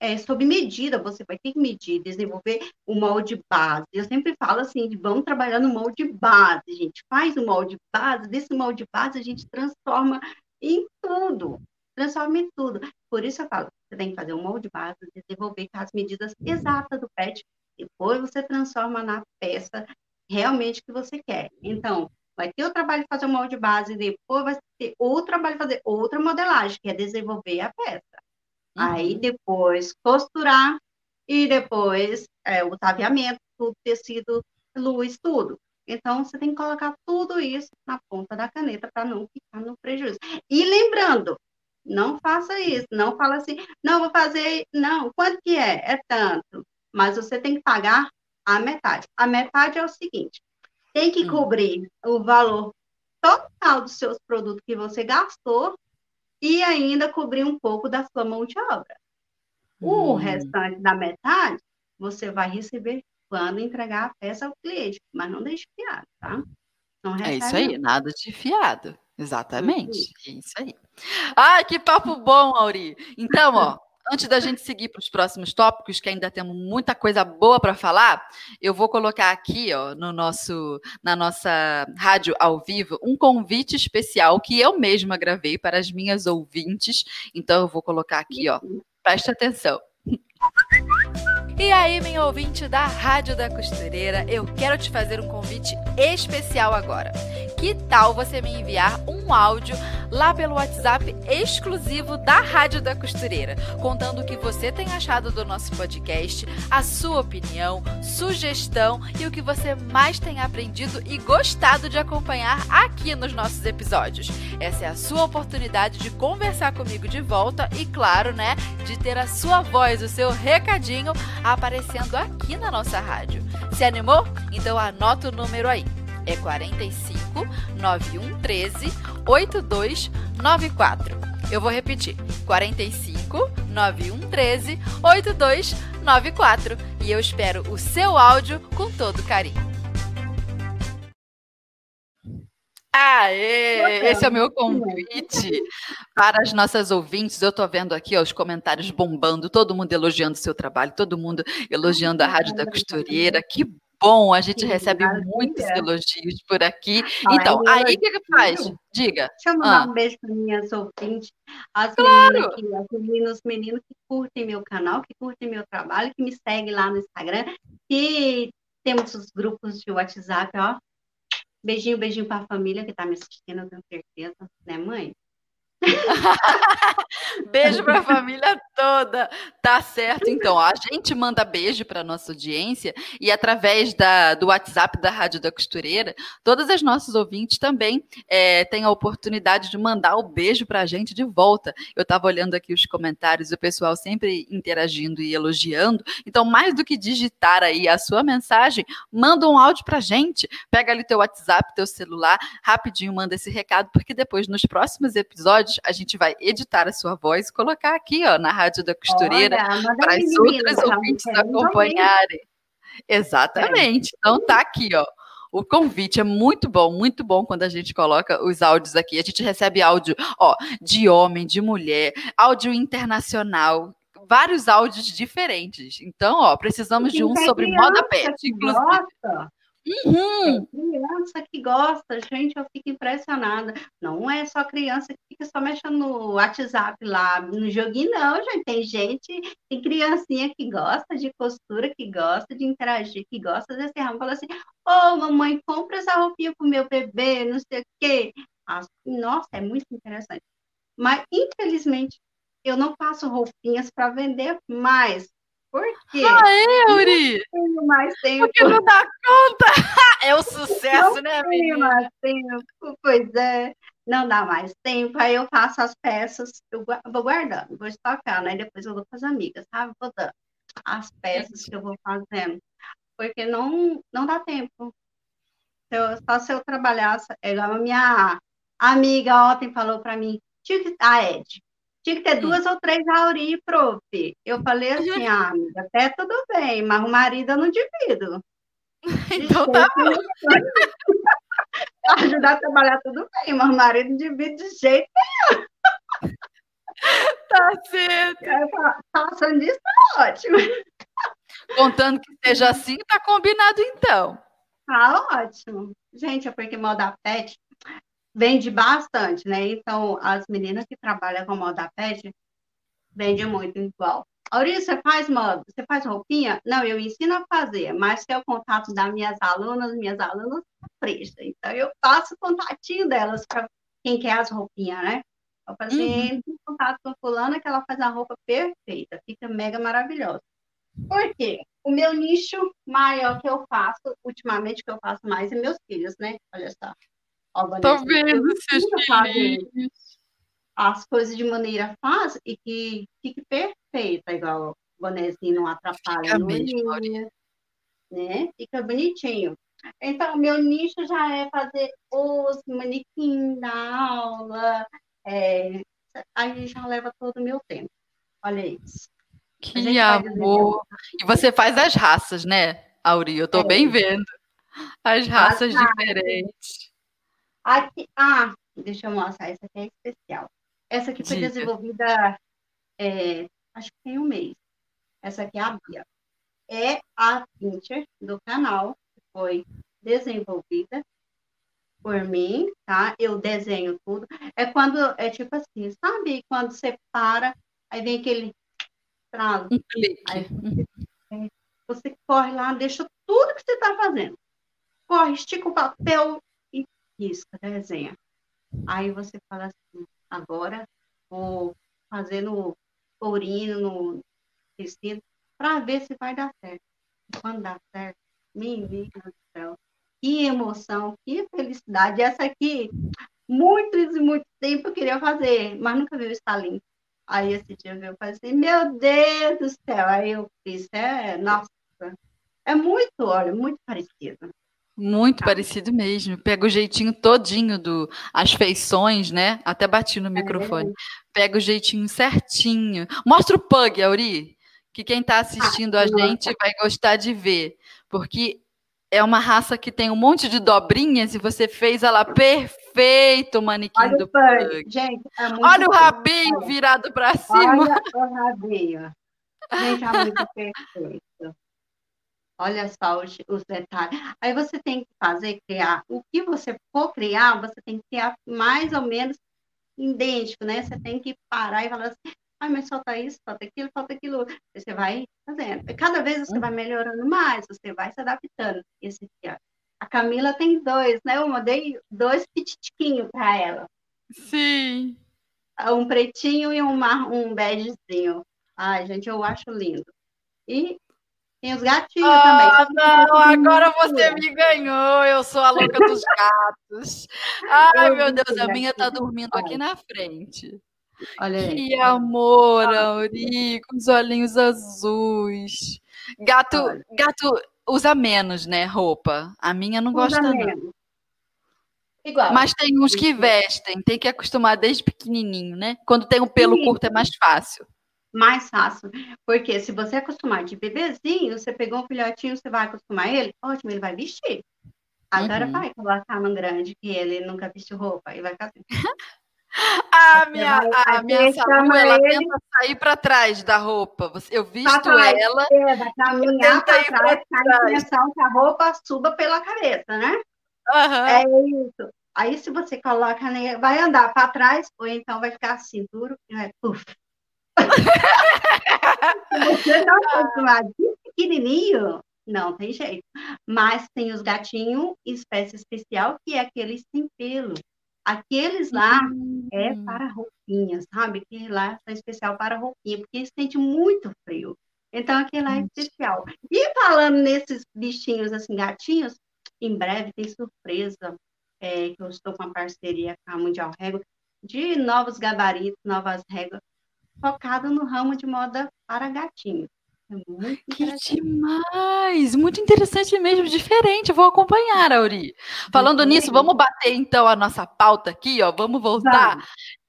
é, sob medida, você vai ter que medir, desenvolver o molde base. Eu sempre falo assim, vamos trabalhar no molde base, a gente faz o molde base, desse molde base a gente transforma em tudo, transforma em tudo. Por isso eu falo, você tem que fazer um molde base, desenvolver as medidas exatas do pet, depois você transforma na peça realmente que você quer. Então, vai ter o trabalho de fazer o molde base, depois vai ter o trabalho de fazer outra modelagem, que é desenvolver a peça. Aí uhum. depois costurar e depois é, o taveamento, tudo, tecido, luz, tudo. Então, você tem que colocar tudo isso na ponta da caneta para não ficar no prejuízo. E lembrando, não faça isso, não fala assim, não, vou fazer, não, quanto que é? É tanto. Mas você tem que pagar a metade. A metade é o seguinte, tem que hum. cobrir o valor total dos seus produtos que você gastou e ainda cobrir um pouco da sua mão de obra. O hum. restante da metade, você vai receber quando entregar a peça ao cliente, mas não deixe fiado, tá? é isso aí, nada de fiado. Exatamente, é isso aí. Ai, que papo bom, Auri. Então, ó, Antes da gente seguir para os próximos tópicos, que ainda temos muita coisa boa para falar, eu vou colocar aqui, ó, no nosso, na nossa rádio ao vivo, um convite especial que eu mesma gravei para as minhas ouvintes. Então, eu vou colocar aqui, ó. Preste atenção. E aí, minha ouvinte da Rádio da Costureira, eu quero te fazer um convite especial agora. Que tal você me enviar um áudio lá pelo WhatsApp exclusivo da Rádio da Costureira, contando o que você tem achado do nosso podcast, a sua opinião, sugestão e o que você mais tem aprendido e gostado de acompanhar aqui nos nossos episódios. Essa é a sua oportunidade de conversar comigo de volta e, claro, né, de ter a sua voz, o seu recadinho aparecendo aqui na nossa rádio. Se animou? Então anota o número aí. É 45 91 13 8294. Eu vou repetir: 45 91 13 8294. E eu espero o seu áudio com todo carinho. Aê! Esse é o meu convite para as nossas ouvintes. Eu estou vendo aqui ó, os comentários bombando, todo mundo elogiando o seu trabalho, todo mundo elogiando a Rádio da Costureira. Que bom, a gente Sim, recebe muitos elogios por aqui. Então, aí o que, que faz? Diga. Deixa eu mandar ah. um beijo para minhas ouvintes, as claro. meninas, que, as meninas, os meninos que curtem meu canal, que curtem meu trabalho, que me seguem lá no Instagram, e temos os grupos de WhatsApp, ó, Beijinho, beijinho para a família que está me assistindo, eu tenho certeza, né, mãe? beijo para a família toda. Tá certo, então. A gente manda beijo para nossa audiência e através da, do WhatsApp da Rádio da Costureira, todas as nossas ouvintes também é, têm a oportunidade de mandar o beijo para a gente de volta. Eu estava olhando aqui os comentários, o pessoal sempre interagindo e elogiando. Então, mais do que digitar aí a sua mensagem, manda um áudio para a gente. Pega ali teu WhatsApp, teu celular, rapidinho manda esse recado, porque depois nos próximos episódios a gente vai editar a sua voz e colocar aqui, ó, na Rádio da Costureira, para as outras ouvintes acompanharem. Exatamente. Então tá aqui, ó. O convite é muito bom, muito bom quando a gente coloca os áudios aqui. A gente recebe áudio, ó, de homem, de mulher, áudio internacional, vários áudios diferentes. Então, ó, precisamos de um sobre moda pet, inclusive. Gosta. Uhum. criança que gosta, gente, eu fico impressionada. Não é só criança que fica só mexendo no WhatsApp lá, no joguinho, não, gente. Tem gente, tem criancinha que gosta de costura, que gosta de interagir, que gosta desse ramo. Fala assim, ô oh, mamãe, compra essa roupinha pro meu bebê, não sei o quê. Nossa, é muito interessante. Mas, infelizmente, eu não faço roupinhas para vender mais. Por quê? Ah, é, Yuri? Não tenho mais tempo. Porque não dá conta. É o sucesso, não né, menina? Não mais tempo, pois é. Não dá mais tempo. Aí eu faço as peças, eu vou guardando, vou estocar, né? Depois eu dou para as amigas, sabe? Vou dando as peças que eu vou fazendo. Porque não, não dá tempo. Eu, só se eu trabalhasse, é igual a minha amiga ontem falou para mim, a Ed, tinha que ter hum. duas ou três Auri, prof. Eu falei assim, ah, amiga, até tudo bem, mas o marido eu não divido. então tá bom. Ajudar a trabalhar tudo bem, mas o marido divide de jeito nenhum. Tá certo. Passando disso, tá ótimo. Contando que seja assim, tá combinado então. Tá ótimo. Gente, é porque moda pet vende bastante, né? Então, as meninas que trabalham com moda pet vendem muito igual. Aurício, você faz moda, você faz roupinha? Não, eu ensino a fazer, mas que é o contato das minhas alunas, minhas alunas prestam. Então, eu faço o contatinho delas para quem quer as roupinhas, né? Eu assim, uhum. contato com a fulana que ela faz a roupa perfeita, fica mega maravilhosa. Por quê? O meu nicho maior que eu faço, ultimamente, que eu faço mais, é meus filhos, né? Olha só. Tô vendo seus filhos. As coisas de maneira fácil e que fique perfeita, igual o bonezinho não atrapalha né? Fica bonitinho. Então, meu nicho já é fazer os manequins da aula. É, aí já leva todo o meu tempo. Olha isso. Que amor! E você faz as raças, né, Auri? Eu tô é. bem vendo. As raças as diferentes. Aqui, ah, deixa eu mostrar, essa aqui é especial. Essa aqui foi Diga. desenvolvida, é, acho que tem um mês. Essa aqui é a Bia. É a pincher do canal, que foi desenvolvida por mim, tá? Eu desenho tudo. É quando, é tipo assim, sabe? Quando você para, aí vem aquele clique. Aí você, você corre lá, deixa tudo que você está fazendo. Corre, estica o papel, risca, desenha. Aí você fala assim, agora vou fazer no courino, no vestido, para ver se vai dar certo. Quando dá certo, menina do céu, que emoção, que felicidade. Essa aqui, muitos e muito tempo eu queria fazer, mas nunca vi o estalinho. Aí esse dia eu falei assim, meu Deus do céu. Aí eu fiz, é, nossa, é muito, olha, muito parecido. Muito ah. parecido mesmo. Pega o jeitinho todinho do as feições, né? Até bati no é microfone. Pega o jeitinho certinho. Mostra o pug, Auri, que quem está assistindo ah, a gente vai gostar de ver, porque é uma raça que tem um monte de dobrinhas e você fez ela perfeito, o manequim Olha do pug. Gente, é Olha o rabinho virado para cima. Olha o rabinho. Gente, é muito perfeito. Olha só os, os, detalhes. Aí você tem que fazer, criar. O que você for criar, você tem que criar mais ou menos idêntico, né? Você tem que parar e falar assim, ai, mas falta isso, falta aquilo, falta aquilo. Você vai fazendo. Cada vez você vai melhorando mais, você vai se adaptando. Esse aqui, ó. A Camila tem dois, né? Eu mandei dois pitiquinhos para ela. Sim. Um pretinho e um, mar, um begezinho. Ai, gente, eu acho lindo. E tem os gatinhos ah, também. Não, agora você me ganhou. Eu sou a louca dos gatos. Ai, eu meu Deus, a minha tá dormindo aqui na frente. Olha aí. Que amor, Auri, com os olhinhos azuis. Gato, gato usa menos, né, roupa. A minha não gosta não. Igual. Mas tem uns que vestem, tem que acostumar desde pequenininho, né? Quando tem um pelo Sim. curto é mais fácil mais fácil. Porque se você acostumar de bebezinho, você pegou um filhotinho, você vai acostumar ele, ótimo, ele vai vestir. Agora uhum. vai colocar num grande que ele nunca vestiu roupa e vai ficar assim. a minha, vai, a minha Samu, ela ele... tenta sair para trás da roupa. Eu visto trás, ela. É, vai caminhar para trás, para intenção que a roupa suba pela cabeça, né? Uhum. É isso. Aí, se você coloca, vai andar para trás, ou então vai ficar assim, duro, e vai, puf, você está acostumado de pequenininho, não tem jeito. Mas tem os gatinhos, espécie especial, que é aqueles sem pelo. Aqueles lá uhum. é para roupinha, sabe? Que lá é especial para roupinha, porque sente muito frio. Então, aquele lá é especial. E falando nesses bichinhos, assim, gatinhos, em breve tem surpresa, é, que eu estou com uma parceria com a Mundial Régua, de novos gabaritos, novas réguas, focado no ramo de moda para gatinhos. É muito que demais! Muito interessante mesmo, diferente. Vou acompanhar, Auri. Falando nisso, vamos bater então a nossa pauta aqui, ó. Vamos voltar.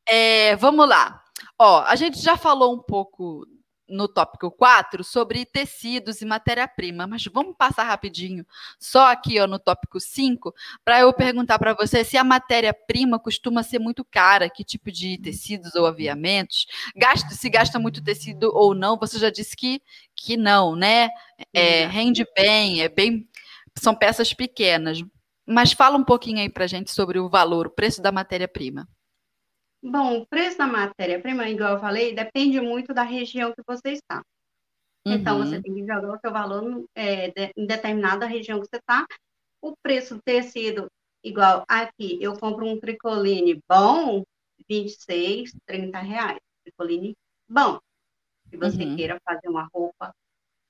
É, vamos lá. Ó, a gente já falou um pouco no tópico 4 sobre tecidos e matéria-prima, mas vamos passar rapidinho só aqui ó, no tópico 5 para eu perguntar para você se a matéria-prima costuma ser muito cara, que tipo de tecidos ou aviamentos, gasta, se gasta muito tecido ou não, você já disse que, que não, né? É, rende bem, é bem. São peças pequenas. Mas fala um pouquinho aí para gente sobre o valor, o preço da matéria-prima. Bom, o preço da matéria-prima, igual eu falei, depende muito da região que você está. Uhum. Então, você uhum. tem que jogar o seu valor é, de, em determinada região que você está. O preço do tecido, igual aqui, eu compro um tricoline bom, 26, 30 reais. Tricoline bom. Se você uhum. queira fazer uma roupa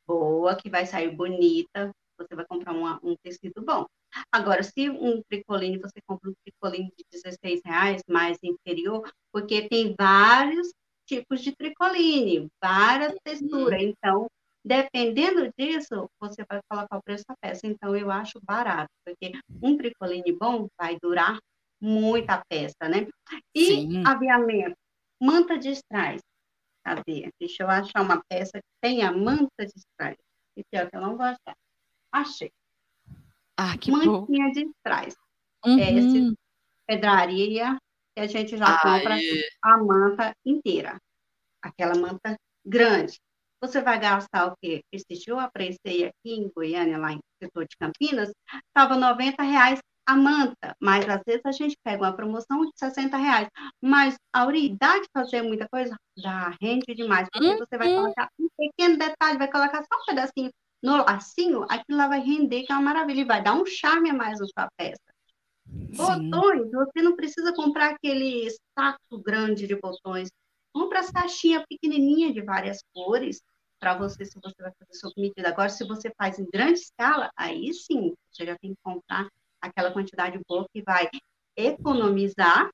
boa, que vai sair bonita, você vai comprar uma, um tecido bom. Agora, se um tricoline, você compra um tricoline de 16 reais, mais inferior, porque tem vários tipos de tricoline, várias texturas. Então, dependendo disso, você vai colocar o preço da peça. Então, eu acho barato, porque um tricoline bom vai durar muita peça, né? E Sim. aviamento, manta de strass. Cadê? Deixa eu achar uma peça que tenha manta de strass. É o que eu não vou achar. Achei. Ah, que Mantinha bom. de trás. Uhum. É esse pedraria que a gente já compra a manta inteira. Aquela manta grande. Você vai gastar o quê? Esse eu apreciei aqui em Goiânia, lá em setor de Campinas, estava 90 reais a manta, mas às vezes a gente pega uma promoção de 60 reais. Mas a unidade de fazer muita coisa já rende demais, porque uhum. você vai uhum. colocar um pequeno detalhe, vai colocar só um pedacinho no lacinho, aquilo lá vai render, que é uma maravilha, e vai dar um charme a mais na sua peça. Botões, você não precisa comprar aquele saco grande de botões. Compra a caixinha pequenininha de várias cores para você, se você vai fazer sua medida. Agora, se você faz em grande escala, aí sim, você já tem que comprar aquela quantidade boa que vai economizar,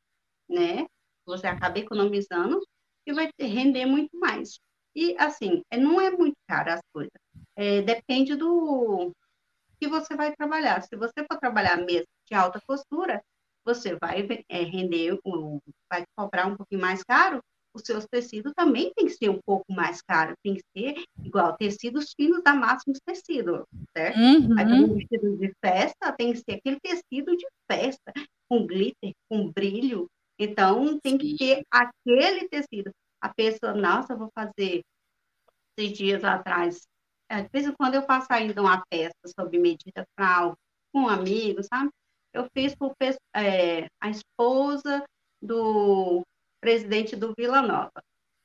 né? Você acaba economizando e vai render muito mais. E, assim, não é muito caro as coisas. É, depende do, que você vai trabalhar. Se você for trabalhar mesmo de alta costura, você vai é, render, um, vai cobrar um pouquinho mais caro, os seus tecidos também tem que ser um pouco mais caro, tem que ser igual tecidos finos da Máximos Tecido, certo? Uhum. Aí um vestido de festa tem que ser aquele tecido de festa, com glitter, com brilho, então tem que ter aquele tecido. A pessoa, nossa, eu vou fazer esses dias atrás, é, de vez em quando eu faço ainda uma festa sob medida para um amigo, sabe? Eu fiz por é, a esposa do presidente do Vila Nova.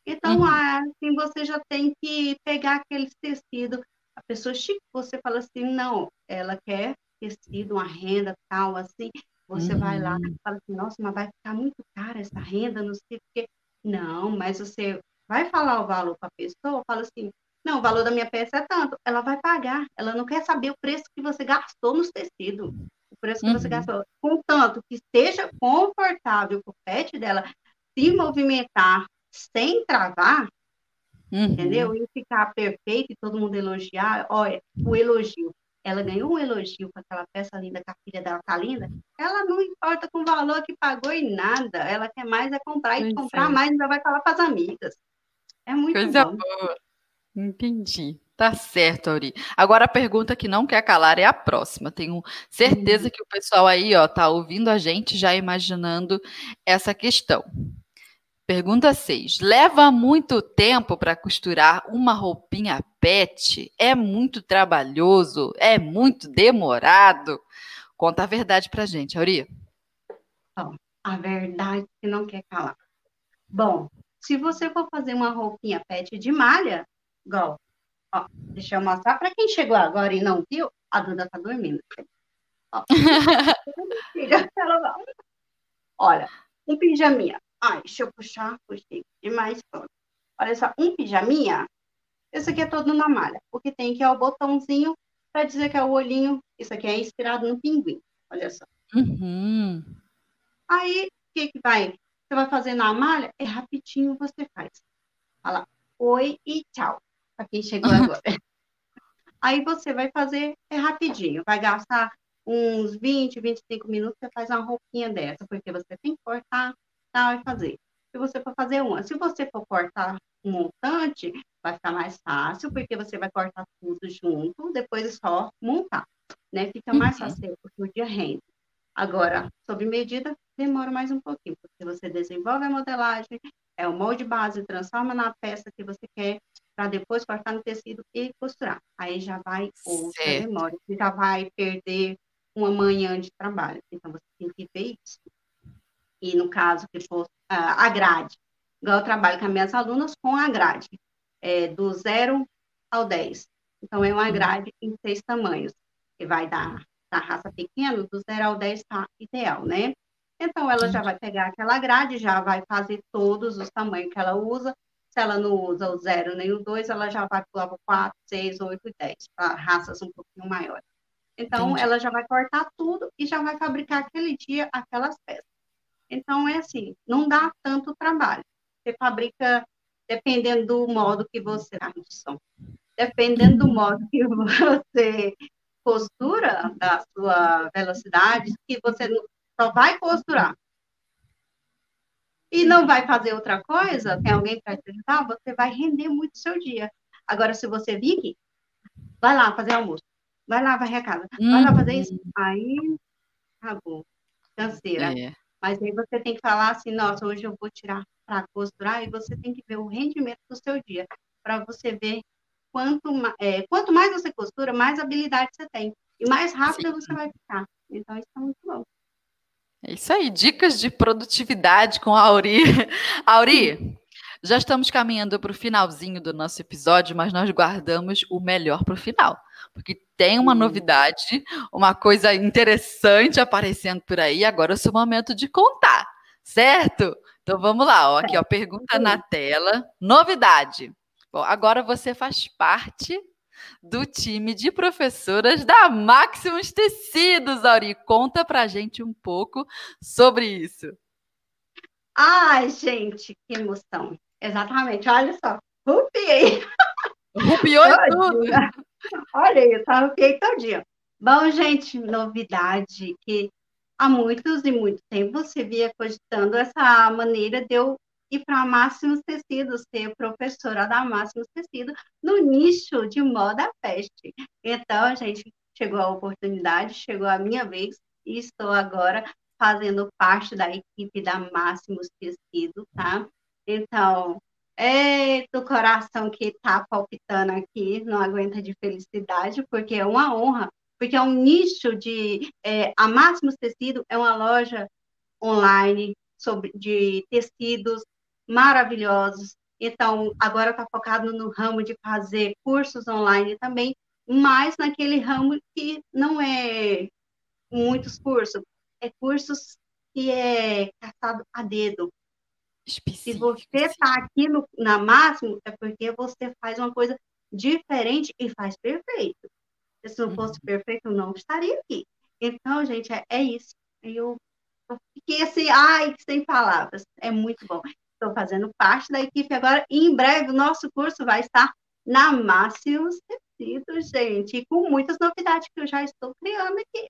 Então, uhum. assim, você já tem que pegar aquele tecido. A pessoa chique, você fala assim, não, ela quer tecido, uma renda tal, assim. Você uhum. vai lá e uhum. fala assim, nossa, mas vai ficar muito cara essa renda, não sei o quê. Não, mas você vai falar o valor para a pessoa, fala assim, não, o valor da minha peça é tanto. Ela vai pagar. Ela não quer saber o preço que você gastou nos tecidos. O preço que uhum. você gastou. Contanto que esteja confortável para o pet dela se movimentar sem travar, uhum. entendeu? E ficar perfeito e todo mundo elogiar. Olha, o elogio. Ela ganhou um elogio com aquela peça linda que a filha dela tá linda. Ela não importa com o valor que pagou e nada. Ela quer mais é comprar e comprar é. mais ainda vai falar para as amigas. É muito Coisa bom. boa. Entendi. Tá certo, Auri. Agora a pergunta que não quer calar é a próxima. Tenho certeza uhum. que o pessoal aí, ó, tá ouvindo a gente já imaginando essa questão. Pergunta 6. Leva muito tempo para costurar uma roupinha pet? É muito trabalhoso? É muito demorado? Conta a verdade pra gente, Auri. Bom, a verdade que não quer calar. Bom, se você for fazer uma roupinha pet de malha, igual, ó, deixa eu mostrar para quem chegou agora e não viu, a Duda tá dormindo. Ó. Olha, um pijaminha. Ai, deixa eu puxar, puxei demais. Olha só, um pijaminha, esse aqui é todo na malha. O que tem aqui é o botãozinho para dizer que é o olhinho. Isso aqui é inspirado no pinguim. Olha só. Uhum. Aí, o que, que vai? Você vai fazer na malha? É rapidinho você faz. Fala oi e tchau para quem chegou agora. Aí você vai fazer, é rapidinho, vai gastar uns 20, 25 minutos, você faz uma roupinha dessa, porque você tem que cortar tal e fazer. Se você for fazer uma, se você for cortar um montante, vai ficar mais fácil, porque você vai cortar tudo junto, depois é só montar, né? Fica mais uhum. fácil, porque o dia rende. Agora, sob medida, demora mais um pouquinho, porque você desenvolve a modelagem, é o molde base, transforma na peça que você quer, para depois cortar no tecido e costurar. Aí já vai outra certo. memória, você já vai perder uma manhã de trabalho. Então, você tem que ver isso. E no caso que for a grade, eu trabalho com as minhas alunas com a grade, é, do zero ao 10. Então, é uma uhum. grade em seis tamanhos, que vai dar da raça pequena, do zero ao 10 está ideal, né? Então, ela já vai pegar aquela grade, já vai fazer todos os tamanhos que ela usa. Se ela não usa o zero nem o dois, ela já vai pular para o 4, 6, 8 e 10, para raças um pouquinho maiores. Então, Entendi. ela já vai cortar tudo e já vai fabricar aquele dia aquelas peças. Então, é assim, não dá tanto trabalho. Você fabrica dependendo do modo que você. Dependendo do modo que você costura da sua velocidade, que você só vai costurar e não vai fazer outra coisa, tem alguém para te ajudar, você vai render muito seu dia. Agora, se você vir aqui, vai lá fazer almoço, vai lá varrer a casa, vai lá fazer isso, uhum. aí acabou, canseira. É. Mas aí você tem que falar assim, nossa, hoje eu vou tirar para costurar, e você tem que ver o rendimento do seu dia, para você ver quanto, é, quanto mais você costura, mais habilidade você tem, e mais rápido Sim. você vai ficar. Então, isso é muito bom. É isso aí, dicas de produtividade com a Auri. Auri, já estamos caminhando para o finalzinho do nosso episódio, mas nós guardamos o melhor para o final, porque tem uma novidade, uma coisa interessante aparecendo por aí. Agora é o seu momento de contar, certo? Então vamos lá, ó, aqui ó, pergunta na tela. Novidade. Bom, agora você faz parte do time de professoras da Maximus Tecidos, Auri. Conta pra gente um pouco sobre isso. Ai, gente, que emoção. Exatamente, olha só, rupiei. Rupiou tudo. Olha eu rupiei todinho. Bom, gente, novidade que há muitos e muito tempo você via cogitando essa maneira de eu ir para Máximos Tecidos, ser professora da Máximos Tecidos no nicho de moda peste. Então, gente, chegou a oportunidade, chegou a minha vez e estou agora fazendo parte da equipe da Máximos Tecidos, tá? Então, é do coração que está palpitando aqui, não aguenta de felicidade, porque é uma honra, porque é um nicho de. É, a Máximos Tecido é uma loja online sobre, de tecidos maravilhosos. Então, agora está focado no ramo de fazer cursos online também, mas naquele ramo que não é muitos cursos, é cursos que é caçado a dedo. Se você está aqui no, na máximo, é porque você faz uma coisa diferente e faz perfeito. Se não fosse uhum. perfeito, eu não estaria aqui. Então, gente, é, é isso. Eu, fiquei assim, ai, sem palavras. É muito bom. Estou fazendo parte da equipe agora e em breve o nosso curso vai estar na Máximos Tecidos, gente, e com muitas novidades que eu já estou criando aqui.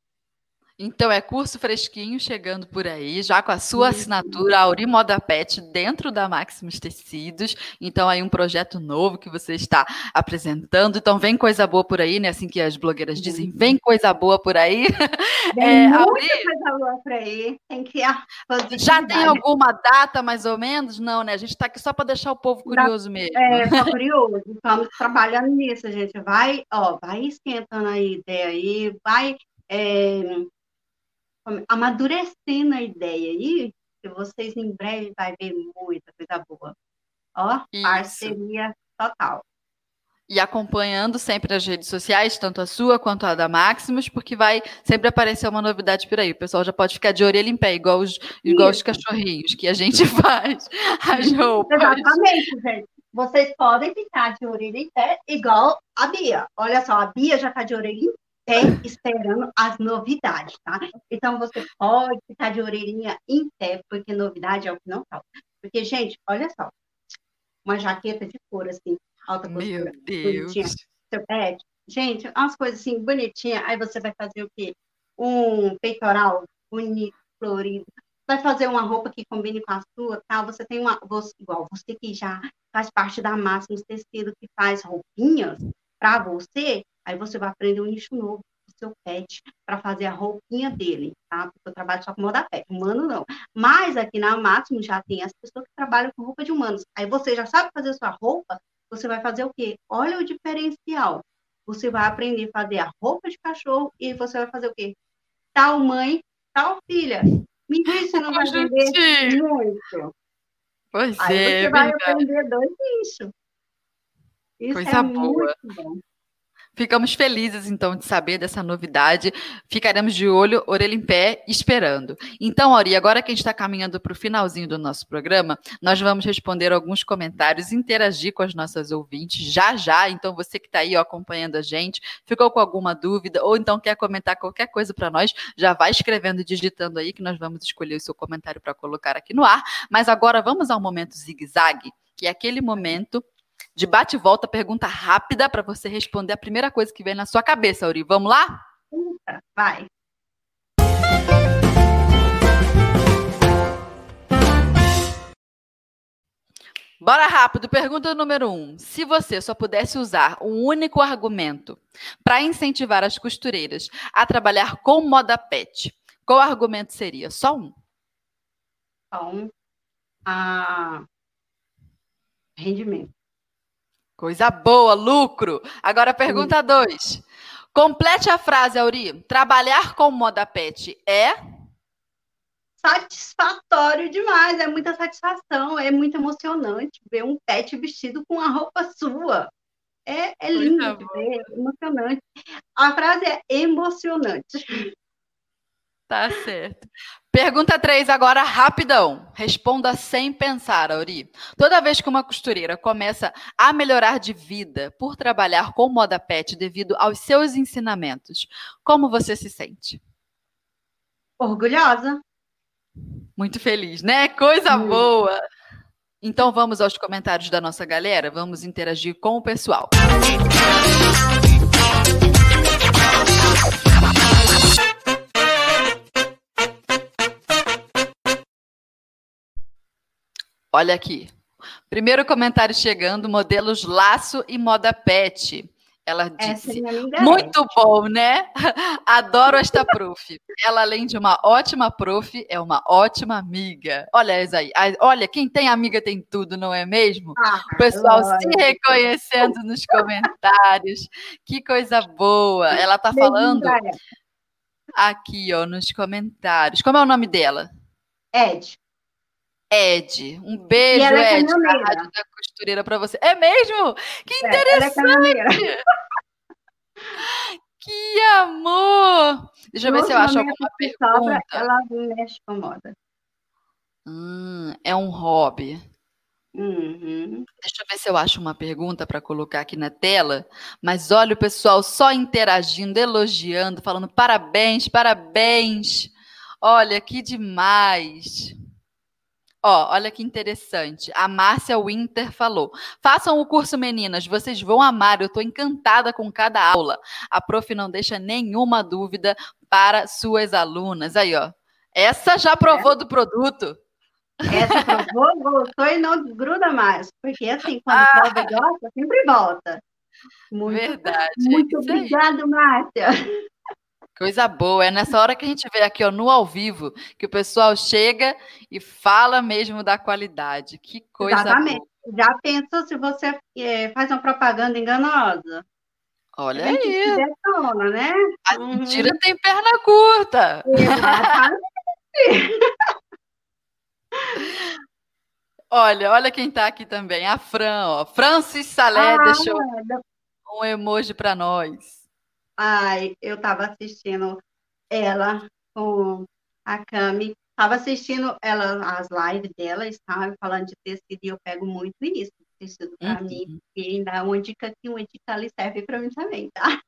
Então é curso fresquinho chegando por aí, já com a sua assinatura, Auri Moda Pet, dentro da Maximus Tecidos. Então aí um projeto novo que você está apresentando. Então vem coisa boa por aí, né? Assim que as blogueiras dizem, vem coisa boa por aí. Vem é, muita Auri, coisa boa por aí. Tem que Já tem alguma data mais ou menos? Não, né? A gente está aqui só para deixar o povo curioso mesmo. É, tá curioso. Estamos trabalhando nisso, gente. Vai, ó, vai esquentando a ideia aí, vai é, amadurecendo a ideia aí, que vocês em breve vai ver muita coisa boa. Ó, Isso. parceria total. E acompanhando sempre as redes sociais, tanto a sua quanto a da Maximus, porque vai sempre aparecer uma novidade por aí. O pessoal já pode ficar de orelha em pé, igual os, igual os cachorrinhos que a gente faz as roupas. Exatamente, gente. Vocês podem ficar de orelha em pé, igual a Bia. Olha só, a Bia já está de orelha em pé esperando as novidades, tá? Então você pode ficar de orelhinha em pé, porque novidade é o que não falta. Porque, gente, olha só, uma jaqueta de couro, assim, alta costura. Meu Deus! Seu pet. Gente, umas coisas assim, bonitinhas. Aí você vai fazer o quê? Um peitoral bonito, florido. Vai fazer uma roupa que combine com a sua, tal. Você tem uma, você, igual você que já faz parte da Máximos Tecido, que faz roupinhas para você, Aí você vai aprender um nicho novo do seu pet para fazer a roupinha dele, tá? Porque eu trabalho só com moda pet, humano não. Mas aqui na Máximo já tem as pessoas que trabalham com roupa de humanos. Aí você já sabe fazer sua roupa, você vai fazer o quê? Olha o diferencial. Você vai aprender a fazer a roupa de cachorro e você vai fazer o quê? Tal mãe, tal filha. Me diz se não vai vender muito. Pois Aí é, você vai aprender dois nichos. Isso Coisa é boa. muito bom. Ficamos felizes, então, de saber dessa novidade. Ficaremos de olho, orelha em pé, esperando. Então, Auri, agora que a gente está caminhando para o finalzinho do nosso programa, nós vamos responder alguns comentários, interagir com as nossas ouvintes já já. Então, você que está aí ó, acompanhando a gente, ficou com alguma dúvida ou então quer comentar qualquer coisa para nós, já vai escrevendo e digitando aí que nós vamos escolher o seu comentário para colocar aqui no ar. Mas agora vamos ao momento zigue-zague, que é aquele momento de bate e volta, pergunta rápida para você responder a primeira coisa que vem na sua cabeça, Uri. Vamos lá? Vai. Bora rápido. Pergunta número um. Se você só pudesse usar um único argumento para incentivar as costureiras a trabalhar com moda pet, qual argumento seria? Só um. Só um. Ah, rendimento. Coisa boa, lucro. Agora pergunta 2. Complete a frase, Auri. Trabalhar com moda pet é satisfatório demais, é muita satisfação, é muito emocionante ver um pet vestido com a roupa sua. É, é lindo é emocionante. A frase é emocionante. Tá certo. Pergunta 3 agora, rapidão. Responda sem pensar, Auri. Toda vez que uma costureira começa a melhorar de vida por trabalhar com moda pet devido aos seus ensinamentos, como você se sente? Orgulhosa. Muito feliz, né? Coisa boa. Então vamos aos comentários da nossa galera, vamos interagir com o pessoal. Olha aqui. Primeiro comentário chegando: modelos laço e moda pet. Ela Essa é disse: amiga Muito bom, né? Adoro esta prof. Ela, além de uma ótima prof, é uma ótima amiga. Olha isso aí. Olha, quem tem amiga tem tudo, não é mesmo? Ah, O pessoal se lógico. reconhecendo nos comentários. Que coisa boa. Ela tá Beijinho falando aqui, ó, nos comentários. Como é o nome dela? Ed. Ed. Um beijo, é Ed, da. Rádio da Costureira pra você. É mesmo? Que É, é caminhoneira. Que amor! Deixa eu ver se eu acho alguma que sobra, pergunta. Ela mexe com moda. Hum, é um hobby. Uhum. Deixa eu ver se eu acho uma pergunta para colocar aqui na tela. Mas olha o pessoal só interagindo, elogiando, falando parabéns, parabéns. Olha que demais. Ó, olha que interessante. A Márcia Winter falou: façam o curso, meninas, vocês vão amar. Eu estou encantada com cada aula. A prof não deixa nenhuma dúvida para suas alunas. Aí, ó. Essa já provou do produto. Essa provou, gostou e não desgruda mais. Porque assim, quando Ah. prova e gosta, sempre volta. Muito, Verdade. muito é obrigado, Márcia. Coisa boa, é nessa hora que a gente vê aqui ó, no ao vivo que o pessoal chega e fala mesmo da qualidade. Que coisa Exatamente. boa. Já pensou se você eh, faz uma propaganda enganosa? Olha aí, detona, né? a Uhum. mentira tem perna curta. Exatamente. Olha, olha quem tá aqui também, a Fran, ó. Francis Salé Ah, deixou um emoji para nós. Ai, eu tava assistindo ela com a Cami, tava assistindo ela, as lives dela, estava falando de tecido e eu pego muito isso, tecido para Uhum. mim, e ainda uma dica aqui, uma dica ali serve para mim também, tá?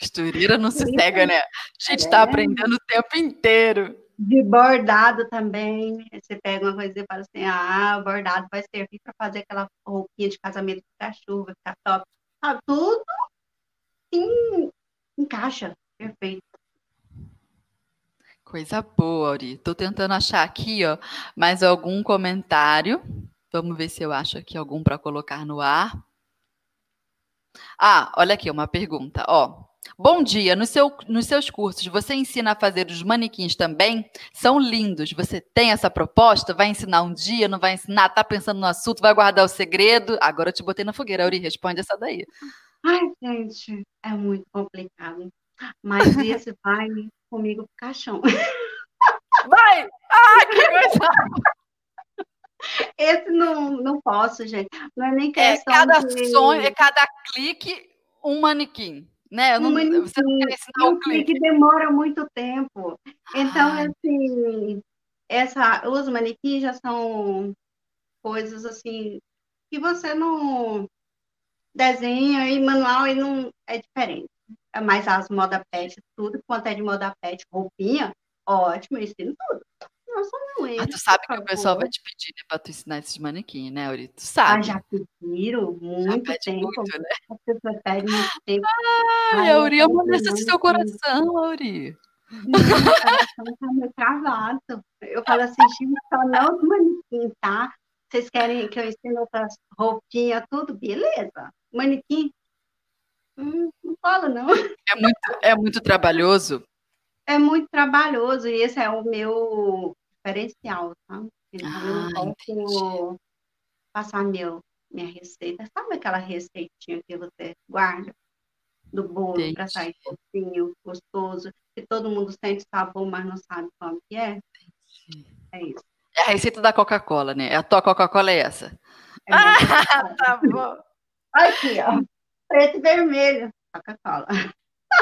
Costureira não se cega, né? A gente tá É. aprendendo o tempo inteiro. De bordado também, você pega uma coisa e fala assim, ah, o bordado vai servir para fazer aquela roupinha de casamento ficar chuva, ficar top, sabe? Tudo sim, encaixa, perfeito. Coisa boa, Auri. Tô tentando achar aqui, ó, mais algum comentário. Vamos ver se eu acho aqui algum para colocar no ar. Ah, olha aqui uma pergunta, ó. Bom dia, no seu, nos seus cursos você ensina a fazer os manequins também? São lindos. Você tem essa proposta? Vai ensinar um dia? Não vai ensinar? Tá pensando no assunto? Vai guardar o segredo? Agora eu te botei na fogueira, Auri. Responde essa daí. Ai, gente, é muito complicado. Mas esse vai comigo pro caixão. Vai! Ah, que coisa! Esse não, não posso, gente. Não é nem É questão cada de... sonho, é cada clique um manequim, né? Eu não- Um você não manequim. quer ensinar o o clique. clique demora muito tempo. Então, Ai. assim, essa, os manequins já são coisas assim que você não desenha e manual e não é diferente. Mas as moda pet, tudo quanto é de moda pet, roupinha, ótimo, eu ensino tudo. Nossa, não é. Mas tu sabe que o pessoal vai te pedir né, pra tu ensinar esses manequins, né, Auri? Tu Ah, sabe. já pediram Já muito pede tempo. muito, né? As pessoas pedem muito tempo. Ai, Ai, eu Auri, esse não, seu coração, Auri. Meu coração tá meio travado. Eu falo assim, gente, só não os manequim, tá? Vocês querem que eu ensine outras roupinhas, tudo? Beleza. Manequim? Hum, não fala, não. É muito, é muito trabalhoso. É muito trabalhoso e esse é o meu diferencial, tá? Então, eu Ah, não posso passar meu, minha receita. Sabe aquela receitinha que você guarda do bolo para Entendi. sair fofinho, gostoso, que todo mundo sente sabor, mas não sabe como que é? É isso. É a receita da Coca-Cola, né? A tua Coca-Cola é essa. É gostoso. Tá bom. Aqui, ó. Preto e vermelho. Coca-Cola.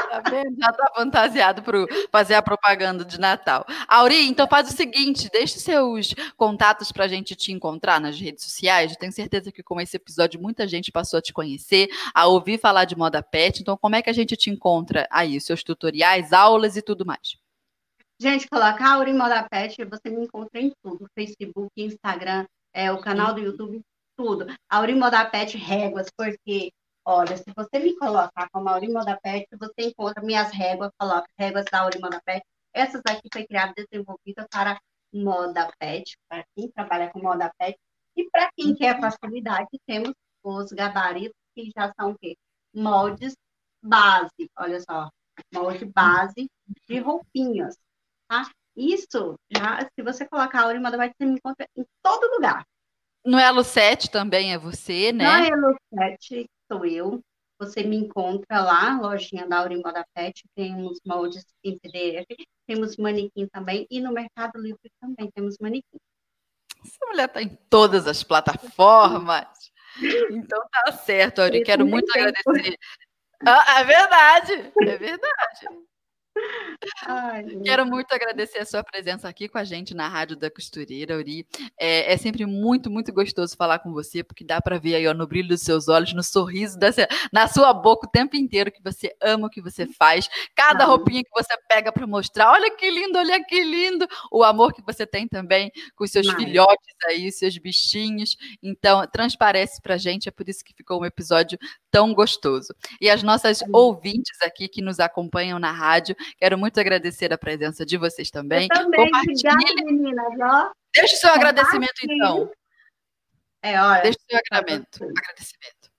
Tá vendo? Já tá fantasiado para fazer a propaganda de Natal. Auri, então faz o seguinte, deixe seus contatos para a gente te encontrar nas redes sociais. Eu tenho certeza que com esse episódio muita gente passou a te conhecer, a ouvir falar de moda pet. Então, como é que a gente te encontra aí? Os seus tutoriais, aulas e tudo mais. Gente, coloca Auri Moda Pet, você me encontra em tudo. Facebook, Instagram, é, o canal do YouTube, tudo. Auri Moda Pet Réguas, porque, olha, se você me colocar como Auri Moda Pet, você encontra minhas réguas, coloca réguas da Auri Moda Pet. Essas aqui foi criada e desenvolvida para moda pet, para quem trabalha com moda pet. E para quem quer facilidade, temos os gabaritos, que já são o quê? Moldes base, olha só, molde base de roupinhas, tá? Isso, já, se você colocar a Aurimada, vai você me encontra em todo lugar. No Elo 7 também é você, né? No Elo 7 sou eu. Você me encontra lá, lojinha da Aurimoda Pet, temos moldes em PDF, temos manequim também, e no Mercado Livre também temos manequim. Essa mulher está em todas as plataformas. Então tá certo, Auri. Quero muito agradecer. Ah, é verdade, é verdade. Ai, Quero muito agradecer a sua presença aqui com a gente na Rádio da Costureira, Uri. É, é sempre muito, muito gostoso falar com você, porque dá para ver aí ó, no brilho dos seus olhos, no sorriso, dessa, na sua boca o tempo inteiro que você ama o que você faz. Cada roupinha que você pega para mostrar, olha que lindo, olha que lindo. O amor que você tem também com os seus Mas... filhotes aí, seus bichinhos. Então, transparece para gente, é por isso que ficou um episódio tão gostoso. E as nossas ouvintes aqui que nos acompanham na rádio, quero muito agradecer a presença de vocês também. Eu também, obrigada, meninas. Ó. Deixe o seu agradecimento, então. É, olha. Deixe o seu agradecimento, agradecimento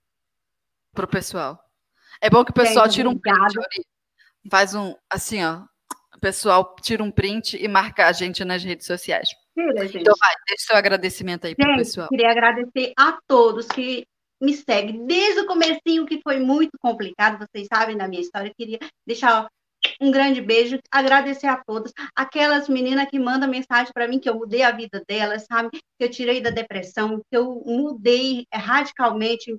para o pessoal. É bom que o pessoal tire um print, faz um, assim, ó, o pessoal tira um print e marca a gente nas redes sociais. Tira, gente. Então vai, deixe seu agradecimento aí para o pessoal. Queria agradecer a todos que me segue desde o comecinho, que foi muito complicado, vocês sabem da minha história. Eu queria deixar um grande beijo, agradecer a todas, aquelas meninas que mandam mensagem para mim que eu mudei a vida delas, sabe? Que eu tirei da depressão, que eu mudei radicalmente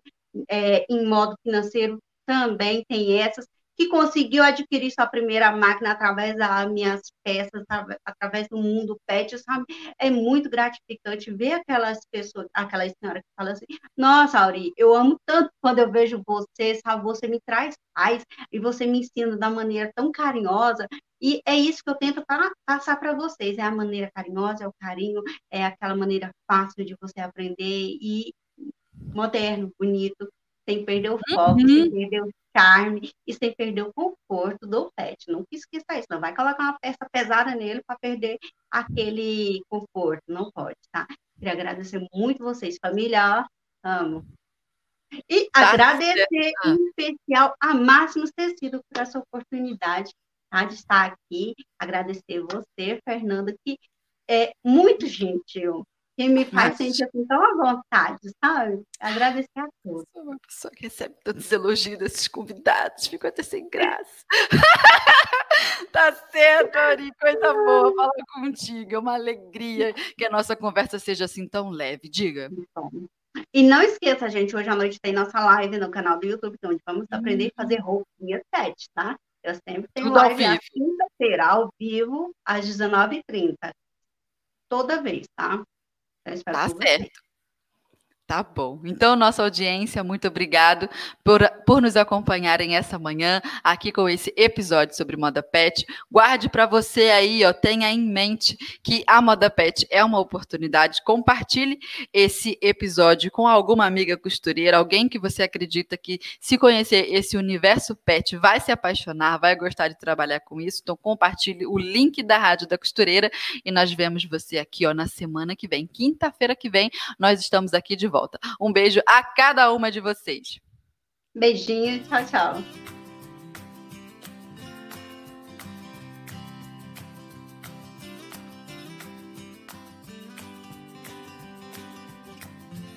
é, em modo financeiro, também tem essas que conseguiu adquirir sua primeira máquina através das minhas peças, através do mundo pet, sabe? É muito gratificante ver aquelas pessoas, aquela senhora que fala assim, nossa, Auri, eu amo tanto quando eu vejo você, sabe? Você me traz paz e você me ensina da maneira tão carinhosa e é isso que eu tento passar para vocês, é a maneira carinhosa, é o carinho, é aquela maneira fácil de você aprender e moderno, bonito, sem perder o foco, uhum. sem perder o charme e sem perder o conforto do pet. Não esqueça isso, não vai colocar uma peça pesada nele para perder aquele conforto, não pode, tá? Queria agradecer muito vocês, família, amo. E tá agradecer certo. em especial a Máximos Tecido por essa oportunidade tá, de estar aqui. Agradecer você, Fernanda, que é muito gentil que me faz sentir assim, tão à vontade, sabe? Agradecer a todos. Sou uma pessoa que recebe tantos elogios desses convidados, fico até sem graça. tá certo, Ari, coisa boa falar contigo, é uma alegria que a nossa conversa seja assim tão leve. Diga. Bom. E não esqueça, gente, hoje à noite tem nossa live no canal do YouTube, onde vamos aprender a fazer roupinha sete, tá? Eu sempre tenho Tudo live na quinta-feira, ao vivo, às 19h30. Toda vez, tá? Tá certo. Tá bom. Então, nossa audiência, muito obrigado por, por nos acompanharem essa manhã aqui com esse episódio sobre moda pet. Guarde para você aí, ó, tenha em mente que a moda pet é uma oportunidade. Compartilhe esse episódio com alguma amiga costureira, alguém que você acredita que se conhecer esse universo pet vai se apaixonar, vai gostar de trabalhar com isso. Então, compartilhe o link da Rádio da Costureira e nós vemos você aqui, ó, na semana que vem, quinta-feira que vem, nós estamos aqui de volta. Um beijo a cada uma de vocês. Beijinho, tchau, tchau.